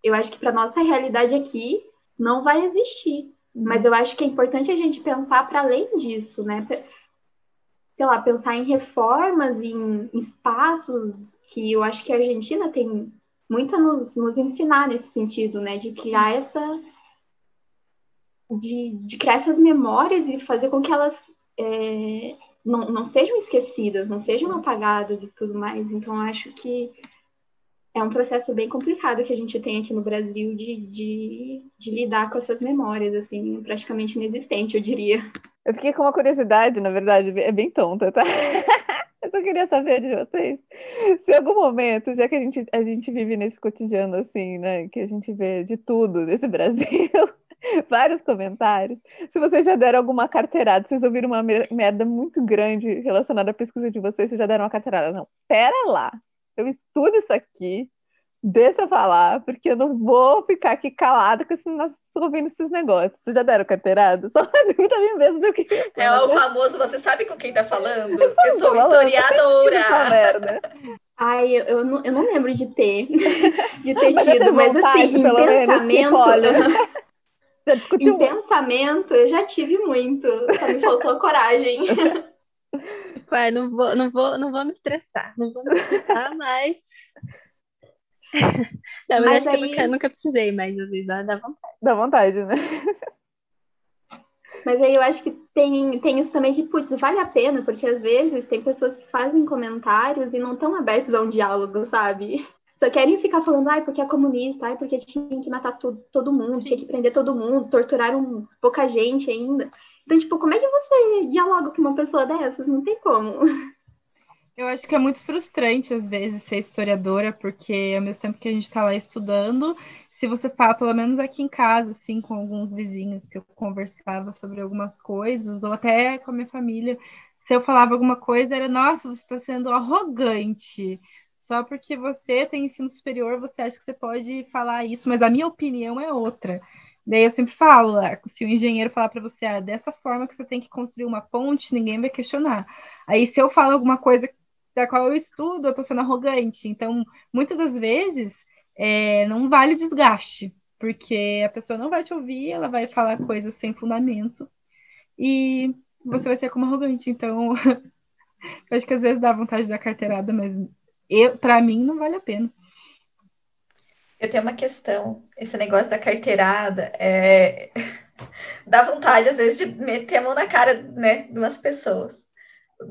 eu acho que para nossa realidade aqui não vai existir. Mas eu acho que é importante a gente pensar para além disso, né? Sei lá, pensar em reformas, em, em espaços que eu acho que a Argentina tem muito a nos, nos ensinar nesse sentido, né? De criar essa. De, de criar essas memórias e fazer com que elas é, não, não sejam esquecidas, não sejam apagadas e tudo mais. Então, acho que é um processo bem complicado que a gente tem aqui no Brasil de, de, de, lidar com essas memórias, assim, praticamente inexistente, eu diria. Eu fiquei com uma curiosidade, na verdade, é bem tonta, tá? Eu só queria saber de vocês. Se em algum momento, já que a gente, a gente vive nesse cotidiano assim, né? Que a gente vê de tudo nesse Brasil, vários comentários. Se vocês já deram alguma carteirada, vocês ouviram uma merda muito grande relacionada à pesquisa de vocês, vocês já deram uma carteirada. Não, pera lá, eu estudo isso aqui, deixa eu falar, porque eu não vou ficar aqui calada com esse, ouvindo esses negócios. Vocês já deram carteirada? Só pergunta mim mesmo do que. É o famoso, você sabe com quem tá falando? Eu sou, eu sou historiadora. Ai, eu, eu, não, eu não lembro de ter, de ter mas tido, mas vontade, assim, em pensamento. Menos. Já discutiu em pensamento, eu já tive muito, só me faltou coragem. Pai, não vou, não vou, não vou me estressar, não vou me estressar, mas. Não, mas, mas acho aí... que eu nunca, nunca precisei, mas às vezes dá, dá vontade. Dá vontade, né? Mas aí eu acho que tem, tem isso também de, putz, vale a pena, porque às vezes tem pessoas que fazem comentários e não estão abertos a um diálogo, sabe? Só querem ficar falando, ai, porque é comunista, ai, porque tinha que matar todo, todo mundo, Sim. tinha que prender todo mundo, torturaram pouca gente ainda. Então, tipo, como é que você dialoga com uma pessoa dessas? Não tem como. Eu acho que é muito frustrante, às vezes, ser historiadora, porque ao mesmo tempo que a gente está lá estudando, se você fala, pelo menos aqui em casa, assim, com alguns vizinhos que eu conversava sobre algumas coisas, ou até com a minha família, se eu falava alguma coisa, era, nossa, você está sendo arrogante só porque você tem ensino superior, você acha que você pode falar isso, mas a minha opinião é outra. Daí eu sempre falo, se o engenheiro falar para você, ah, dessa forma que você tem que construir uma ponte, ninguém vai questionar. Aí se eu falo alguma coisa da qual eu estudo, eu estou sendo arrogante. Então, muitas das vezes, é, não vale o desgaste, porque a pessoa não vai te ouvir, ela vai falar coisas sem fundamento e você vai ser como arrogante. Então, eu acho que às vezes dá vontade da carteirada, mas para mim não vale a pena. Eu tenho uma questão. Esse negócio da carteirada é... dá vontade, às vezes, de meter a mão na cara né, de umas pessoas.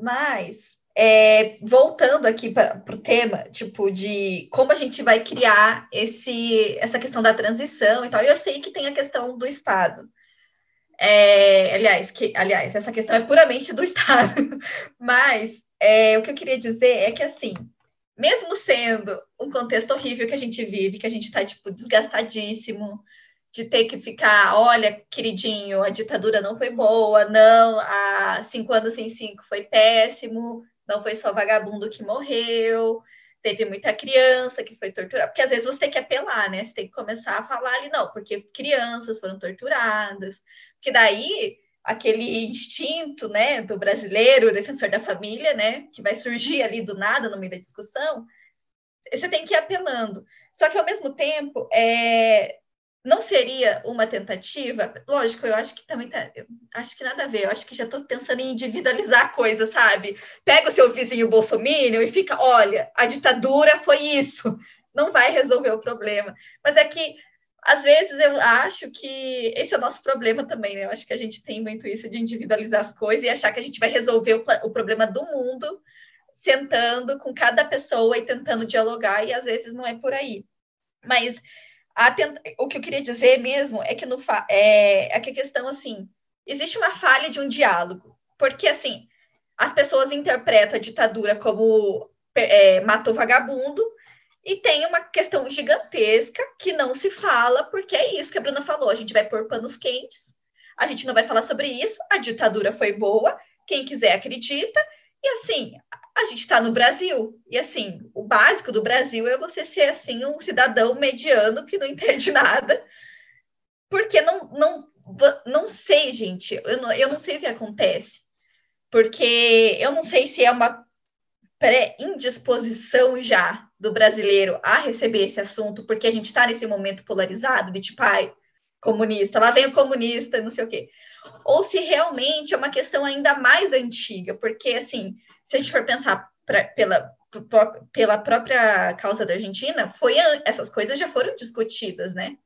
Mas, é, voltando aqui para o tema, tipo, de como a gente vai criar esse, essa questão da transição e tal, eu sei que tem a questão do Estado. É, aliás, que, aliás, essa questão é puramente do Estado. Mas é, o que eu queria dizer é que, assim, mesmo sendo um contexto horrível que a gente vive, que a gente está, tipo, desgastadíssimo, de ter que ficar, olha, queridinho, a ditadura não foi boa, não, há cinco anos sem cinco foi péssimo, não foi só vagabundo que morreu, teve muita criança que foi torturada, porque às vezes você tem que apelar, né? Você tem que começar a falar ali, não, porque crianças foram torturadas, porque daí aquele instinto, né, do brasileiro, defensor da família, né, que vai surgir ali do nada no meio da discussão, você tem que ir apelando. Só que ao mesmo tempo, é, não seria uma tentativa? Lógico, eu acho que também tá, acho que nada a ver. Eu acho que já estou pensando em individualizar a coisa, sabe? Pega o seu vizinho bolsominion e fica, olha, a ditadura foi isso. Não vai resolver o problema. Mas é que às vezes eu acho que esse é o nosso problema também, né? Eu acho que a gente tem muito isso de individualizar as coisas e achar que a gente vai resolver o, o problema do mundo sentando com cada pessoa e tentando dialogar, e às vezes não é por aí. Mas o que eu queria dizer mesmo é que, no é... é que a questão, assim, existe uma falha de um diálogo, porque, assim, as pessoas interpretam a ditadura como é, matou vagabundo, e tem uma questão gigantesca que não se fala, porque é isso que a Bruna falou: a gente vai pôr panos quentes, a gente não vai falar sobre isso, a ditadura foi boa, quem quiser acredita, e assim, a gente está no Brasil. E assim, o básico do Brasil é você ser assim um cidadão mediano que não entende nada. Porque não, não, não sei, gente, eu não, eu não sei o que acontece. Porque eu não sei se é uma pré-indisposição já do brasileiro a receber esse assunto, porque a gente está nesse momento polarizado de tipo, ai, comunista, lá vem o comunista, não sei o quê. Ou se realmente é uma questão ainda mais antiga, porque, assim, se a gente for pensar pra, pela, pela própria causa da Argentina, foi essas coisas já foram discutidas, né?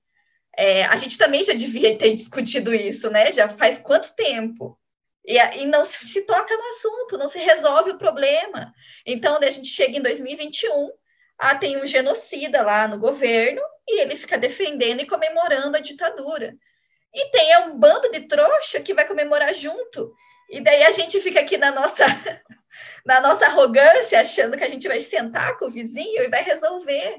É, a gente também já devia ter discutido isso, né? Já faz quanto tempo? E, e não se, se, toca no assunto, não se resolve o problema. Então, a gente chega em 2021, ah, tem um genocida lá no governo e ele fica defendendo e comemorando a ditadura. E tem um bando de trouxa que vai comemorar junto. E daí a gente fica aqui na nossa, na nossa arrogância, achando que a gente vai sentar com o vizinho e vai resolver.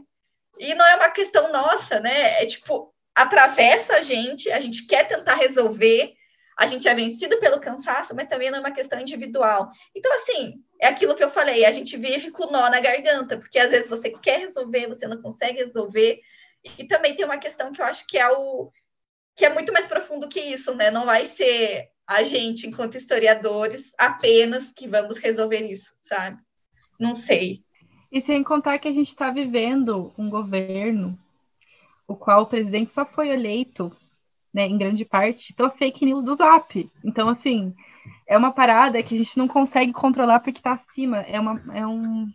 E não é uma questão nossa, né? É tipo, atravessa a gente, a gente quer tentar resolver, a gente é vencido pelo cansaço, mas também não é uma questão individual. Então, assim, é aquilo que eu falei, a gente vive com nó na garganta, porque às vezes você quer resolver, você não consegue resolver. E também tem uma questão que eu acho que é o que é muito mais profundo que isso, né? Não vai ser a gente, enquanto historiadores, apenas que vamos resolver isso, sabe? Não sei. E sem contar que a gente está vivendo um governo o qual o presidente só foi eleito né, em grande parte, pela fake news do Zap. Então, assim, é uma parada que a gente não consegue controlar porque está acima. É, uma, é um,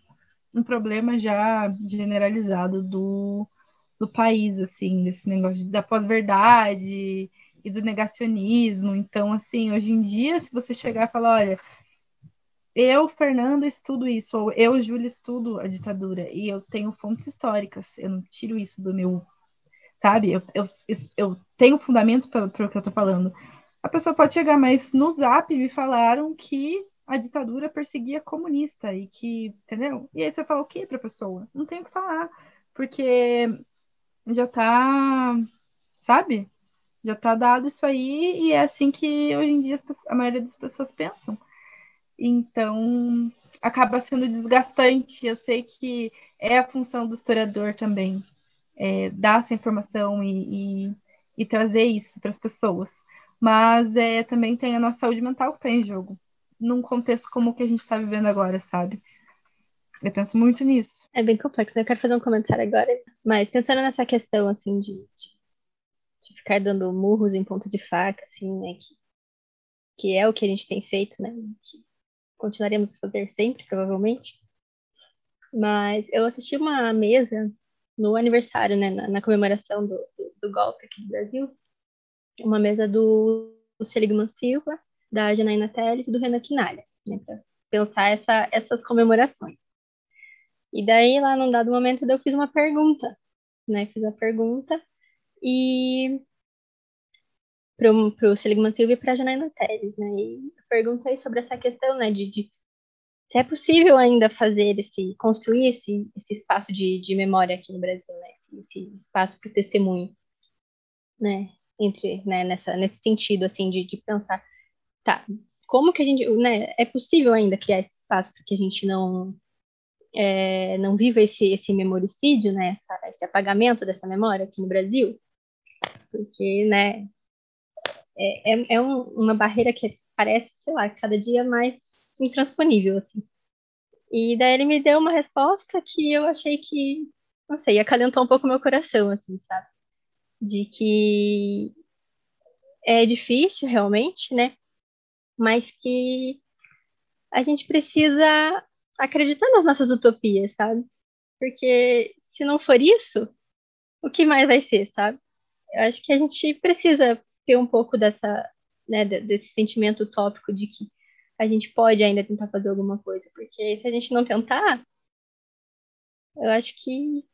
um problema já generalizado do, do país, assim, desse negócio da pós-verdade e do negacionismo. Então, assim, hoje em dia, se você chegar e falar, olha, eu, Fernando, estudo isso, ou eu, Júlia, estudo a ditadura, e eu tenho fontes históricas, eu não tiro isso do meu sabe? Eu, eu, eu tenho fundamento para o que eu estou falando. A pessoa pode chegar, mas no zap me falaram que a ditadura perseguia comunista e que, entendeu? E aí você fala o quê para a pessoa? Não tem o que falar, porque já tá, sabe? Já tá dado isso aí e é assim que hoje em dia a maioria das pessoas pensam. Então, acaba sendo desgastante. Eu sei que é a função do historiador também, é, dar essa informação e, e, e trazer isso para as pessoas. Mas é, também tem a nossa saúde mental que está em jogo, num contexto como o que a gente está vivendo agora, sabe? Eu penso muito nisso. É bem complexo, né? Eu quero fazer um comentário agora, mas pensando nessa questão, assim, de, de, ficar dando murros em ponto de faca, assim, né? Que, que é o que a gente tem feito, né? Que continuaremos a fazer sempre, provavelmente. Mas eu assisti uma mesa no aniversário, né, na, na comemoração do, do, do, golpe aqui no Brasil, uma mesa do, do Seligman Silva, da Janaína Teles e do Renan Quinalha, né, para pensar essa, essas comemorações. E daí, lá num dado momento, eu fiz uma pergunta, né, fiz a pergunta e pro, pro Seligman Silva e para a Janaína Teles, né, e perguntei sobre essa questão, né, de, de se é possível ainda fazer esse, construir esse, esse espaço de, de memória aqui no Brasil, né? Esse, esse espaço para o testemunho, né? Entre, né, nessa, nesse sentido, assim, de, de pensar, tá, como que a gente, né, é possível ainda criar esse espaço para que a gente não, é, não viva esse, esse memoricídio, né, essa, esse apagamento dessa memória aqui no Brasil? Porque, né, é, é, é um, uma barreira que parece, sei lá, cada dia mais intransponível, assim. E daí ele me deu uma resposta que eu achei que, não sei, acalentou um pouco meu coração, assim, sabe? De que é difícil realmente, né? Mas que a gente precisa acreditar nas nossas utopias, sabe? Porque se não for isso, o que mais vai ser, sabe? Eu acho que a gente precisa ter um pouco dessa, né, desse sentimento utópico de que a gente pode ainda tentar fazer alguma coisa. Porque se a gente não tentar, eu acho que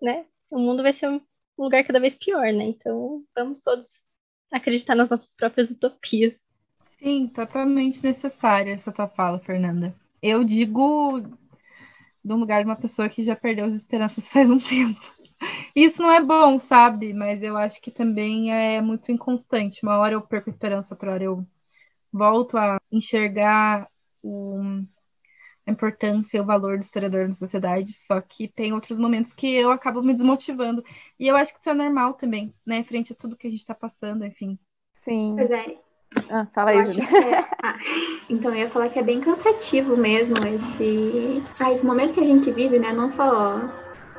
né, o mundo vai ser um lugar cada vez pior, né? Então vamos todos acreditar nas nossas próprias utopias. Sim, totalmente necessária essa tua fala, Fernanda. Eu digo um lugar de uma pessoa que já perdeu as esperanças faz um tempo. Isso não é bom, sabe? Mas eu acho que também é muito inconstante. Uma hora eu perco a esperança, outra hora eu volto a enxergar o, a importância e o valor do historiador na sociedade, só que tem outros momentos que eu acabo me desmotivando. E eu acho que isso é normal também, né? Frente a tudo que a gente está passando, enfim. Sim. Pois é. Ah, fala aí, Julia. É... Ah, então, eu ia falar que é bem cansativo mesmo esse... Ah, esse momento que a gente vive, né? Não só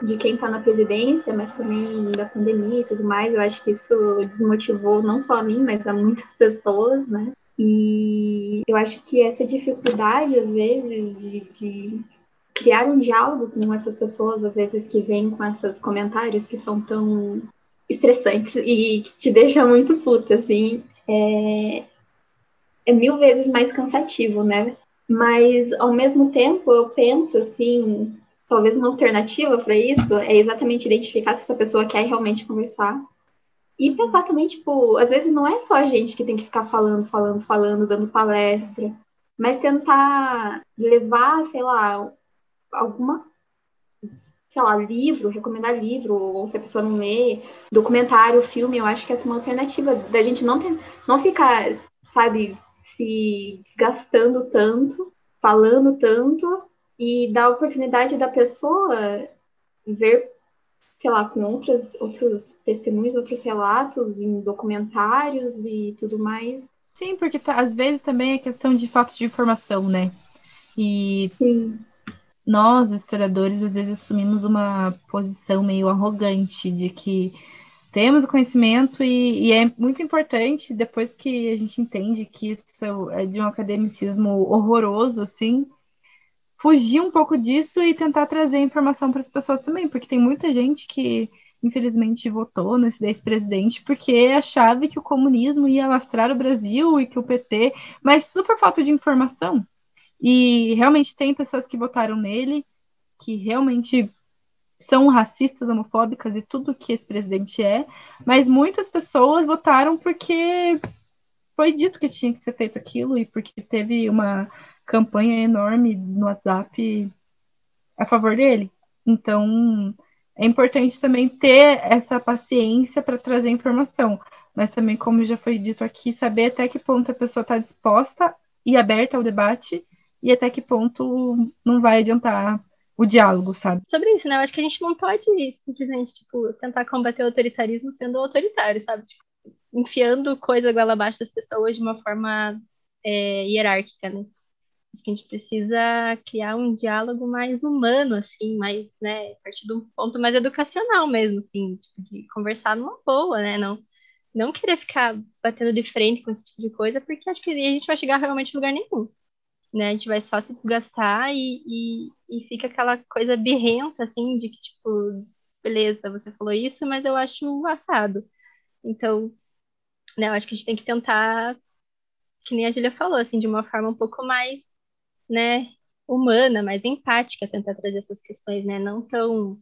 de quem está na presidência, mas também da pandemia e tudo mais. Eu acho que isso desmotivou não só a mim, mas a muitas pessoas, né? E eu acho que essa dificuldade, às vezes, de, de criar um diálogo com essas pessoas, às vezes, que vêm com esses comentários que são tão estressantes e que te deixam muito puta, assim, é, é mil vezes mais cansativo, né? Mas, ao mesmo tempo, eu penso, assim, talvez uma alternativa para isso é exatamente identificar se essa pessoa quer realmente conversar e pensar também, tipo, às vezes não é só a gente que tem que ficar falando, falando, falando, dando palestra, mas tentar levar, sei lá, alguma, sei lá, livro, recomendar livro, ou se a pessoa não lê, documentário, filme, eu acho que essa é uma alternativa da gente não, ter, não ficar, sabe, se desgastando tanto, falando tanto, e dar a oportunidade da pessoa ver sei lá, com outras, outros testemunhos, outros relatos em documentários e tudo mais. Sim, porque tá, às vezes também é questão de falta de informação, né? E Sim. nós, historiadores, às vezes assumimos uma posição meio arrogante de que temos o conhecimento e, e, é muito importante, depois que a gente entende que isso é de um academicismo horroroso, assim, fugir um pouco disso e tentar trazer informação para as pessoas também, porque tem muita gente que infelizmente votou nesse ex-presidente porque achava que o comunismo ia lastrar o Brasil e que o PT, mas tudo por falta de informação. E realmente tem pessoas que votaram nele que realmente são racistas, homofóbicas e tudo que esse presidente é, mas muitas pessoas votaram porque foi dito que tinha que ser feito aquilo e porque teve uma campanha enorme no WhatsApp a favor dele. Então, é importante também ter essa paciência para trazer informação, mas também, como já foi dito aqui, saber até que ponto a pessoa está disposta e aberta ao debate e até que ponto não vai adiantar o diálogo, sabe? Sobre isso, né? Eu acho que a gente não pode simplesmente, tipo, tentar combater o autoritarismo sendo autoritário, sabe? Tipo, enfiando coisa goela abaixo das pessoas de uma forma é, hierárquica, né? Acho que a gente precisa criar um diálogo mais humano, assim, mais, né, a partir de um ponto mais educacional mesmo, assim, tipo, de conversar numa boa, né? Não, não querer ficar batendo de frente com esse tipo de coisa, porque acho que a gente vai chegar realmente em lugar nenhum né? A gente vai só se desgastar e, e, e fica aquela coisa birrenta, assim, de que, tipo, beleza, você falou isso, mas eu acho assado. Então, né, eu acho que a gente tem que tentar, que nem a Julia falou, assim, de uma forma um pouco mais, né, humana, mais empática, tentar trazer essas questões, né? Não tão,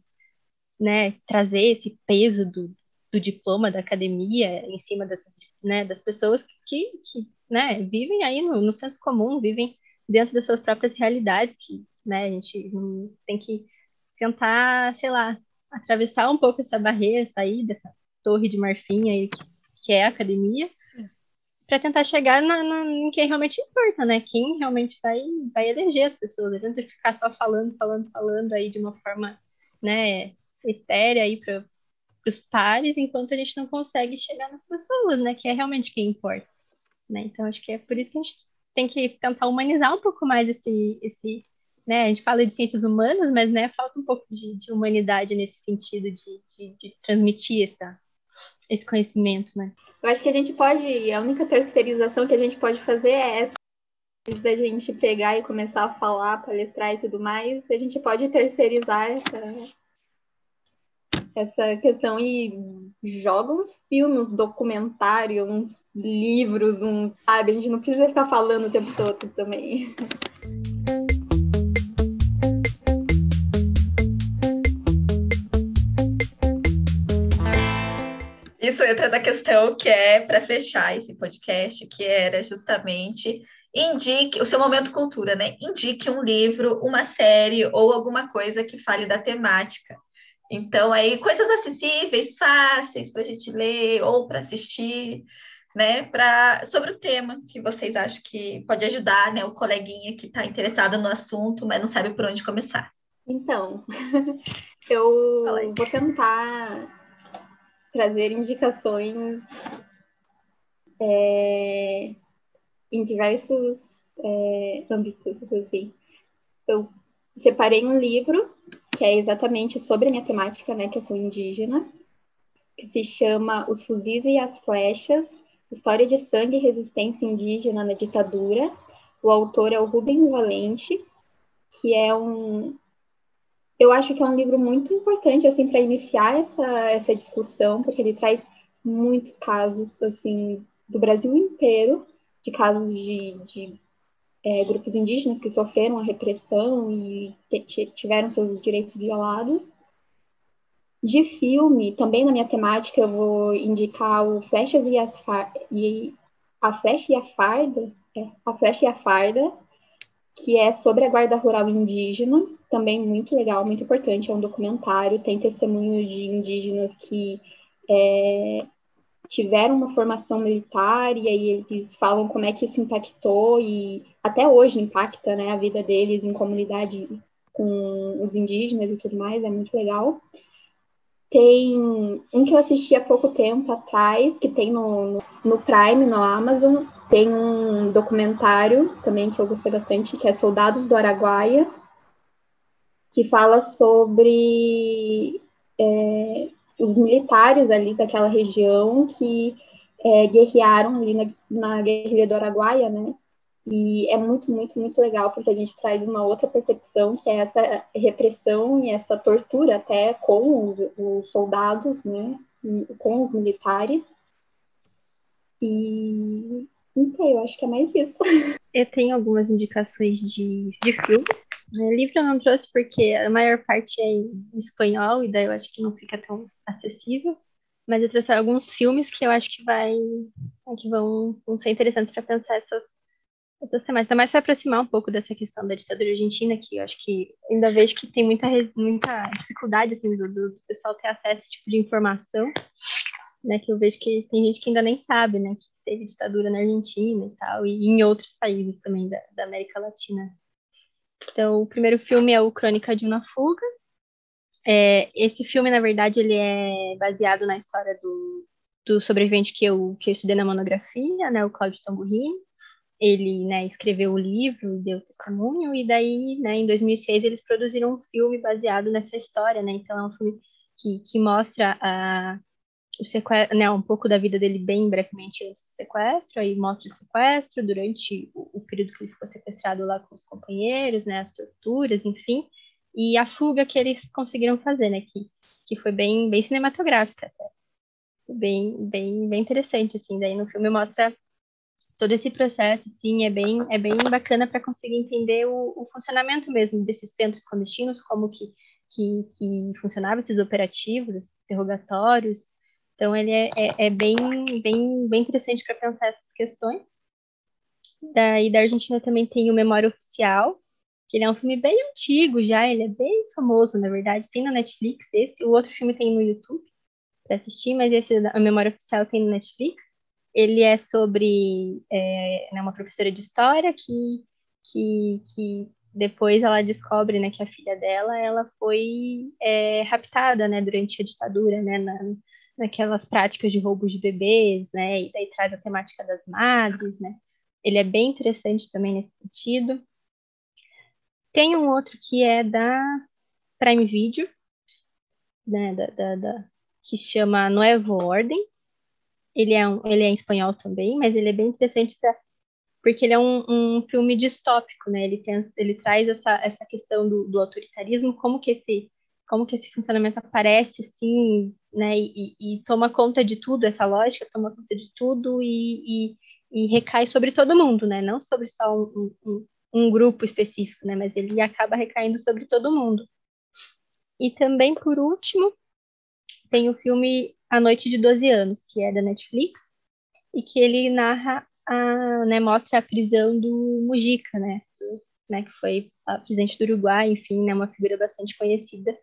né, trazer esse peso do, do diploma da academia em cima da, né, das pessoas que, que né, vivem aí no, no senso comum, vivem dentro das suas próprias realidades, que né, a gente tem que tentar, sei lá, atravessar um pouco essa barreira, sair dessa torre de marfim aí, que é a academia, para tentar chegar na, na, em quem realmente importa, né? Quem realmente vai, vai eleger as pessoas, não adianta ficar só falando, falando, falando aí de uma forma, né, etérea aí para os pares, enquanto a gente não consegue chegar nas pessoas, né? Que é realmente quem importa, né? Então acho que é por isso que a gente tem que tentar humanizar um pouco mais esse, esse né? A gente fala de ciências humanas, mas né, falta um pouco de, de humanidade nesse sentido de, de, de, transmitir essa, esse conhecimento, né? Eu acho que a gente pode, a única terceirização que a gente pode fazer é essa da gente pegar e começar a falar, palestrar e tudo mais, a gente pode terceirizar essa, essa questão e joga uns filmes, documentários, uns livros, um, sabe? A gente não precisa ficar falando o tempo todo também. Isso entra na questão que é para fechar esse podcast, que era justamente indique o seu momento cultura, né? Indique um livro, uma série ou alguma coisa que fale da temática. Então, aí, coisas acessíveis, fáceis para a gente ler ou para assistir, né? Pra, sobre o tema que vocês acham que pode ajudar, né? O coleguinha que está interessado no assunto, mas não sabe por onde começar. Então, eu vou tentar trazer indicações é, em diversos é, âmbitos, assim. Eu separei um livro que é exatamente sobre a minha temática, né, que eu sou indígena, que se chama Os Fuzis e as Flechas, História de Sangue e Resistência Indígena na Ditadura. O autor é o Rubens Valente, que é um... Eu acho que é um livro muito importante, assim, para iniciar essa, essa discussão, porque ele traz muitos casos, assim, do Brasil inteiro, de casos de, de é, grupos indígenas que sofreram a repressão e tiveram seus direitos violados. De filme, também na minha temática, eu vou indicar o Flechas e, as e a Flecha e a Farda, é, a Flecha e a Farda, que é sobre a guarda rural indígena, também muito legal, muito importante, é um documentário, tem testemunho de indígenas que é, tiveram uma formação militar e aí eles falam como é que isso impactou e até hoje impacta né, a vida deles em comunidade com os indígenas e tudo mais, é muito legal. Tem um que eu assisti há pouco tempo atrás, que tem no, no, no Prime, no Amazon, tem um documentário também que eu gostei bastante, que é Soldados do Araguaia, que fala sobre é, os militares ali daquela região que é, guerrearam ali na, na guerrilha do Araguaia, né? E é muito, muito, muito legal, porque a gente traz uma outra percepção, que é essa repressão e essa tortura até com os, os soldados, né? Com os militares. E não sei, eu acho que é mais isso. Eu tenho algumas indicações de, de filme. Livro eu não trouxe porque a maior parte é em espanhol, e daí eu acho que não fica tão acessível. Mas eu trouxe alguns filmes que eu acho que vai que vão, vão ser interessantes para pensar essas, essas temáticas. Ainda mais para aproximar um pouco dessa questão da ditadura argentina, que eu acho que ainda vejo que tem muita, muita dificuldade assim, do, do pessoal ter acesso a esse tipo de informação. Né, que eu vejo que tem gente que ainda nem sabe, né, que teve ditadura na Argentina e tal, e em outros países também da, da América Latina. Então, o primeiro filme é o Crônica de uma Fuga. É, esse filme, na verdade, ele é baseado na história do, do sobrevivente que eu, que eu estudei na monografia, né, o Cláudio Tamburrini. Ele né, escreveu o livro, deu testemunho, e daí, né, em 2006, eles produziram um filme baseado nessa história. Né? Então, é um filme que, que mostra a, o sequestro, né, um pouco da vida dele bem brevemente antes do sequestro, aí mostra o sequestro durante o, o, período que ele ficou sequestrado lá com os companheiros, né, as torturas, enfim, e a fuga que eles conseguiram fazer, né, que, que foi bem, bem cinematográfica até. Bem, bem, bem interessante, assim, daí no filme mostra todo esse processo, assim, é bem, é bem bacana para conseguir entender o, o funcionamento mesmo desses centros clandestinos, como que, que, que funcionavam esses operativos, esses interrogatórios, então, ele é, é, é bem, bem, bem interessante para pensar essas questões. Daí, da Argentina também tem o Memória Oficial, que ele é um filme bem antigo já, ele é bem famoso, na verdade. Tem na Netflix esse, o outro filme tem no YouTube para assistir, mas esse, a Memória Oficial, tem no Netflix. Ele é sobre é, né, uma professora de história que, que, que depois ela descobre né, que a filha dela ela foi é, raptada né, durante a ditadura, né, na, naquelas práticas de roubo de bebês, né? E daí traz a temática das madres, né? Ele é bem interessante também nesse sentido. Tem um outro que é da Prime Video, né? Da, da, da que se chama Nuevo Ordem. Ele é, um, ele é em espanhol também, mas ele é bem interessante pra, porque ele é um, um filme distópico, né? Ele, tem, ele traz essa, essa questão do, do autoritarismo, como que esse como que esse funcionamento aparece assim, né, e, e, toma conta de tudo, essa lógica toma conta de tudo e, e, e recai sobre todo mundo, né, não sobre só um, um, um, grupo específico, né, mas ele acaba recaindo sobre todo mundo. E também, por último, tem o filme A Noite de 12 Anos, que é da Netflix, e que ele narra, a, né, mostra a prisão do Mujica, né, né, que foi presidente do Uruguai, enfim, né, uma figura bastante conhecida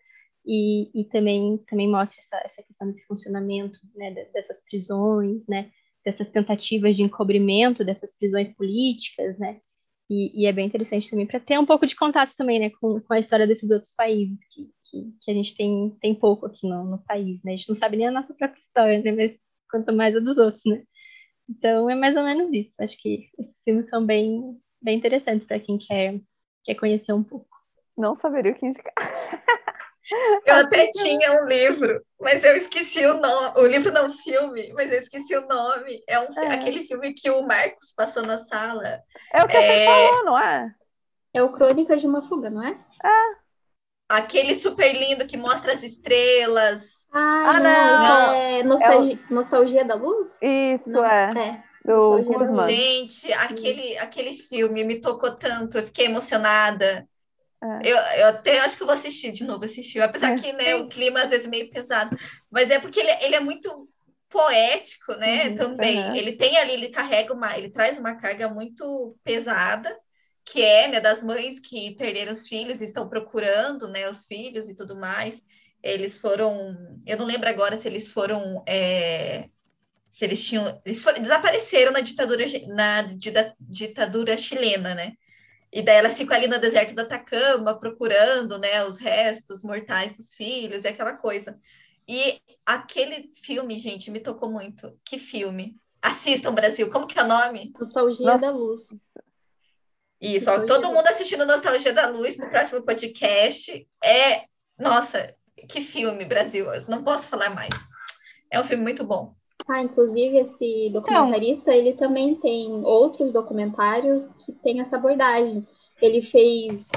e, e também, também mostra essa, essa questão desse funcionamento né, dessas prisões, né, dessas tentativas de encobrimento dessas prisões políticas, né, e, e é bem interessante também para ter um pouco de contato também, né, com, com a história desses outros países que, que, que, a gente tem, tem pouco aqui no, no país, né, a gente não sabe nem a nossa própria história, né, mas quanto mais a dos outros, né. Então é mais ou menos isso. Acho que esses filmes são bem, bem interessantes para quem quer, quer conhecer um pouco. Não saberia o que indicar. Eu até tinha um livro, mas eu esqueci o nome. O livro não, filme, mas eu esqueci o nome. É, um, é. aquele filme que o Marcos passou na sala. É o que é... você falou, não é? É o Crônica de uma Fuga, não é? É. Aquele super lindo que mostra as estrelas. Ah, ah não. não. É nostalgia, é o... nostalgia da Luz? Isso, não. é. é. Do Guzman. Gente, aquele, aquele filme me tocou tanto, eu fiquei emocionada. É. Eu, eu até acho que eu vou assistir de novo esse filme, apesar é. que né, o clima às vezes é meio pesado, mas é porque ele, ele é muito poético, né? Uhum, também. Uhum. Ele tem ali, ele carrega uma, ele traz uma carga muito pesada, que é né, das mães que perderam os filhos e estão procurando né, os filhos e tudo mais. Eles foram, eu não lembro agora se eles foram. É, se eles tinham. Eles foram, desapareceram na ditadura, na ditadura chilena, né? E daí elas ficam ali no deserto do Atacama procurando, né, os restos mortais dos filhos e aquela coisa. E aquele filme, gente, me tocou muito. Que filme? Assistam, Brasil. Como que é o nome? Nostalgia Nossa. da Luz. Isso, ó, todo mundo assistindo Nostalgia da Luz no próximo podcast. É, nossa, que filme, Brasil. Eu não posso falar mais. É um filme muito bom. Ah, inclusive esse documentarista, Não. ele também tem outros documentários que tem essa abordagem. Ele fez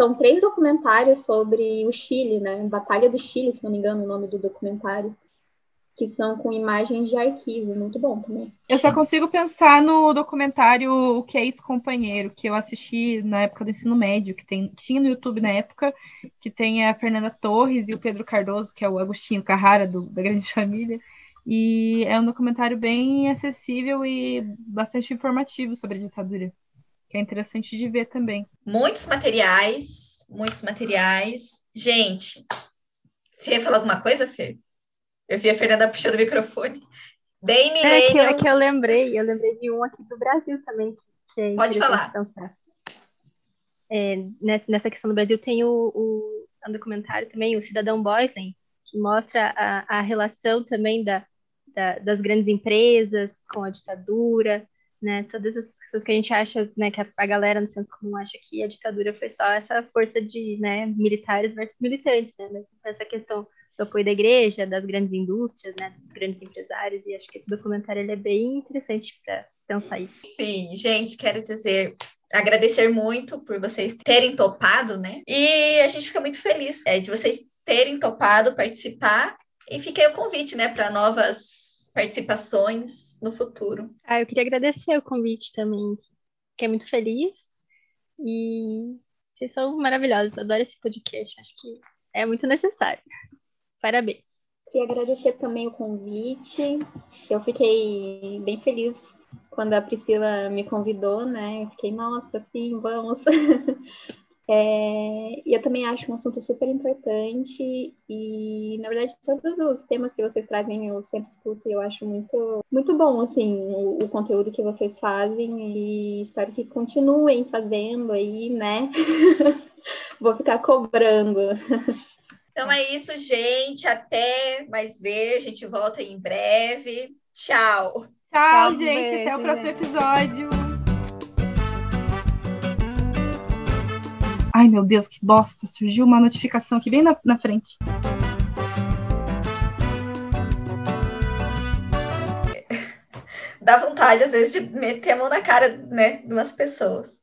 são três documentários sobre o Chile, né? Batalha do Chile, se não me engano, o nome do documentário, que são com imagens de arquivo, muito bom também. Eu só consigo pensar no documentário O que é isso, companheiro, que eu assisti na época do ensino médio, que tem, tinha no YouTube na época, que tem a Fernanda Torres e o Pedro Cardoso, que é o Agostinho Carrara do, da Grande Família. E é um documentário bem acessível e bastante informativo sobre a ditadura, que é interessante de ver também. Muitos materiais, muitos materiais. Gente, você ia falar alguma coisa, Fer? Eu vi a Fernanda puxando o microfone. Bem Millennium... É que, é que eu lembrei, eu lembrei de um aqui do Brasil também. É Pode falar. é, nessa, nessa questão do Brasil tem o, o um documentário também, o Cidadão Boysen, que mostra a, a relação também da, da, das grandes empresas com a ditadura, né? Todas essas coisas que a gente acha, né? Que a, a, galera no senso comum acha que a ditadura foi só essa força de, né? Militares versus militantes, né? Mas essa questão do apoio da igreja, das grandes indústrias, né? Dos grandes empresários e acho que esse documentário ele é bem interessante para pensar isso. Sim, gente, quero dizer agradecer muito por vocês terem topado, né? E a gente fica muito feliz é, de vocês terem topado participar. E aí o convite, né, para novas participações no futuro. Ah, eu queria agradecer o convite também. Fiquei muito feliz. E vocês são maravilhosos. Adoro esse podcast. Acho que é muito necessário. Parabéns. Queria agradecer também o convite. Eu fiquei bem feliz quando a Priscila me convidou, né? Eu fiquei, nossa, sim, vamos. É, e eu também acho um assunto super importante e, na verdade, todos os temas que vocês trazem eu sempre escuto e eu acho muito, muito bom, assim, o, o, conteúdo que vocês fazem e espero que continuem fazendo aí, né? Vou ficar cobrando. Então é isso, gente. Até mais ver. A gente volta em breve. Tchau. Tchau, gente. Até o próximo episódio. Ai, meu Deus, que bosta. Surgiu uma notificação aqui bem na, na frente. Dá vontade, às vezes, de meter a mão na cara, né, de umas pessoas.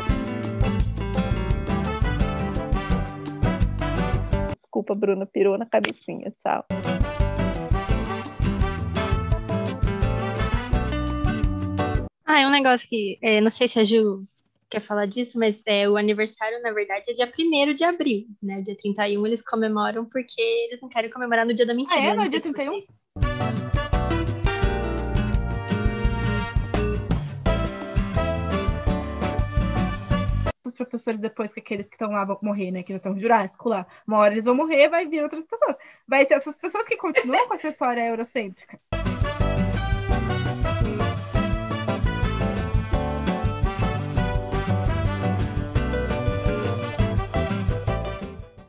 Desculpa, Bruna, pirou na cabecinha. Tchau. Ah, é um negócio que é, não sei se a Ju quer falar disso, mas é, o aniversário, na verdade, é dia 1 de abril, né? Dia 31 eles comemoram porque eles não querem comemorar no dia da mentira. Ah, é? No dia 31? Os professores, depois que aqueles que estão lá vão morrer, né? Que já estão jurássico lá, uma hora eles vão morrer, vai vir outras pessoas. Vai ser essas pessoas que continuam com essa história eurocêntrica.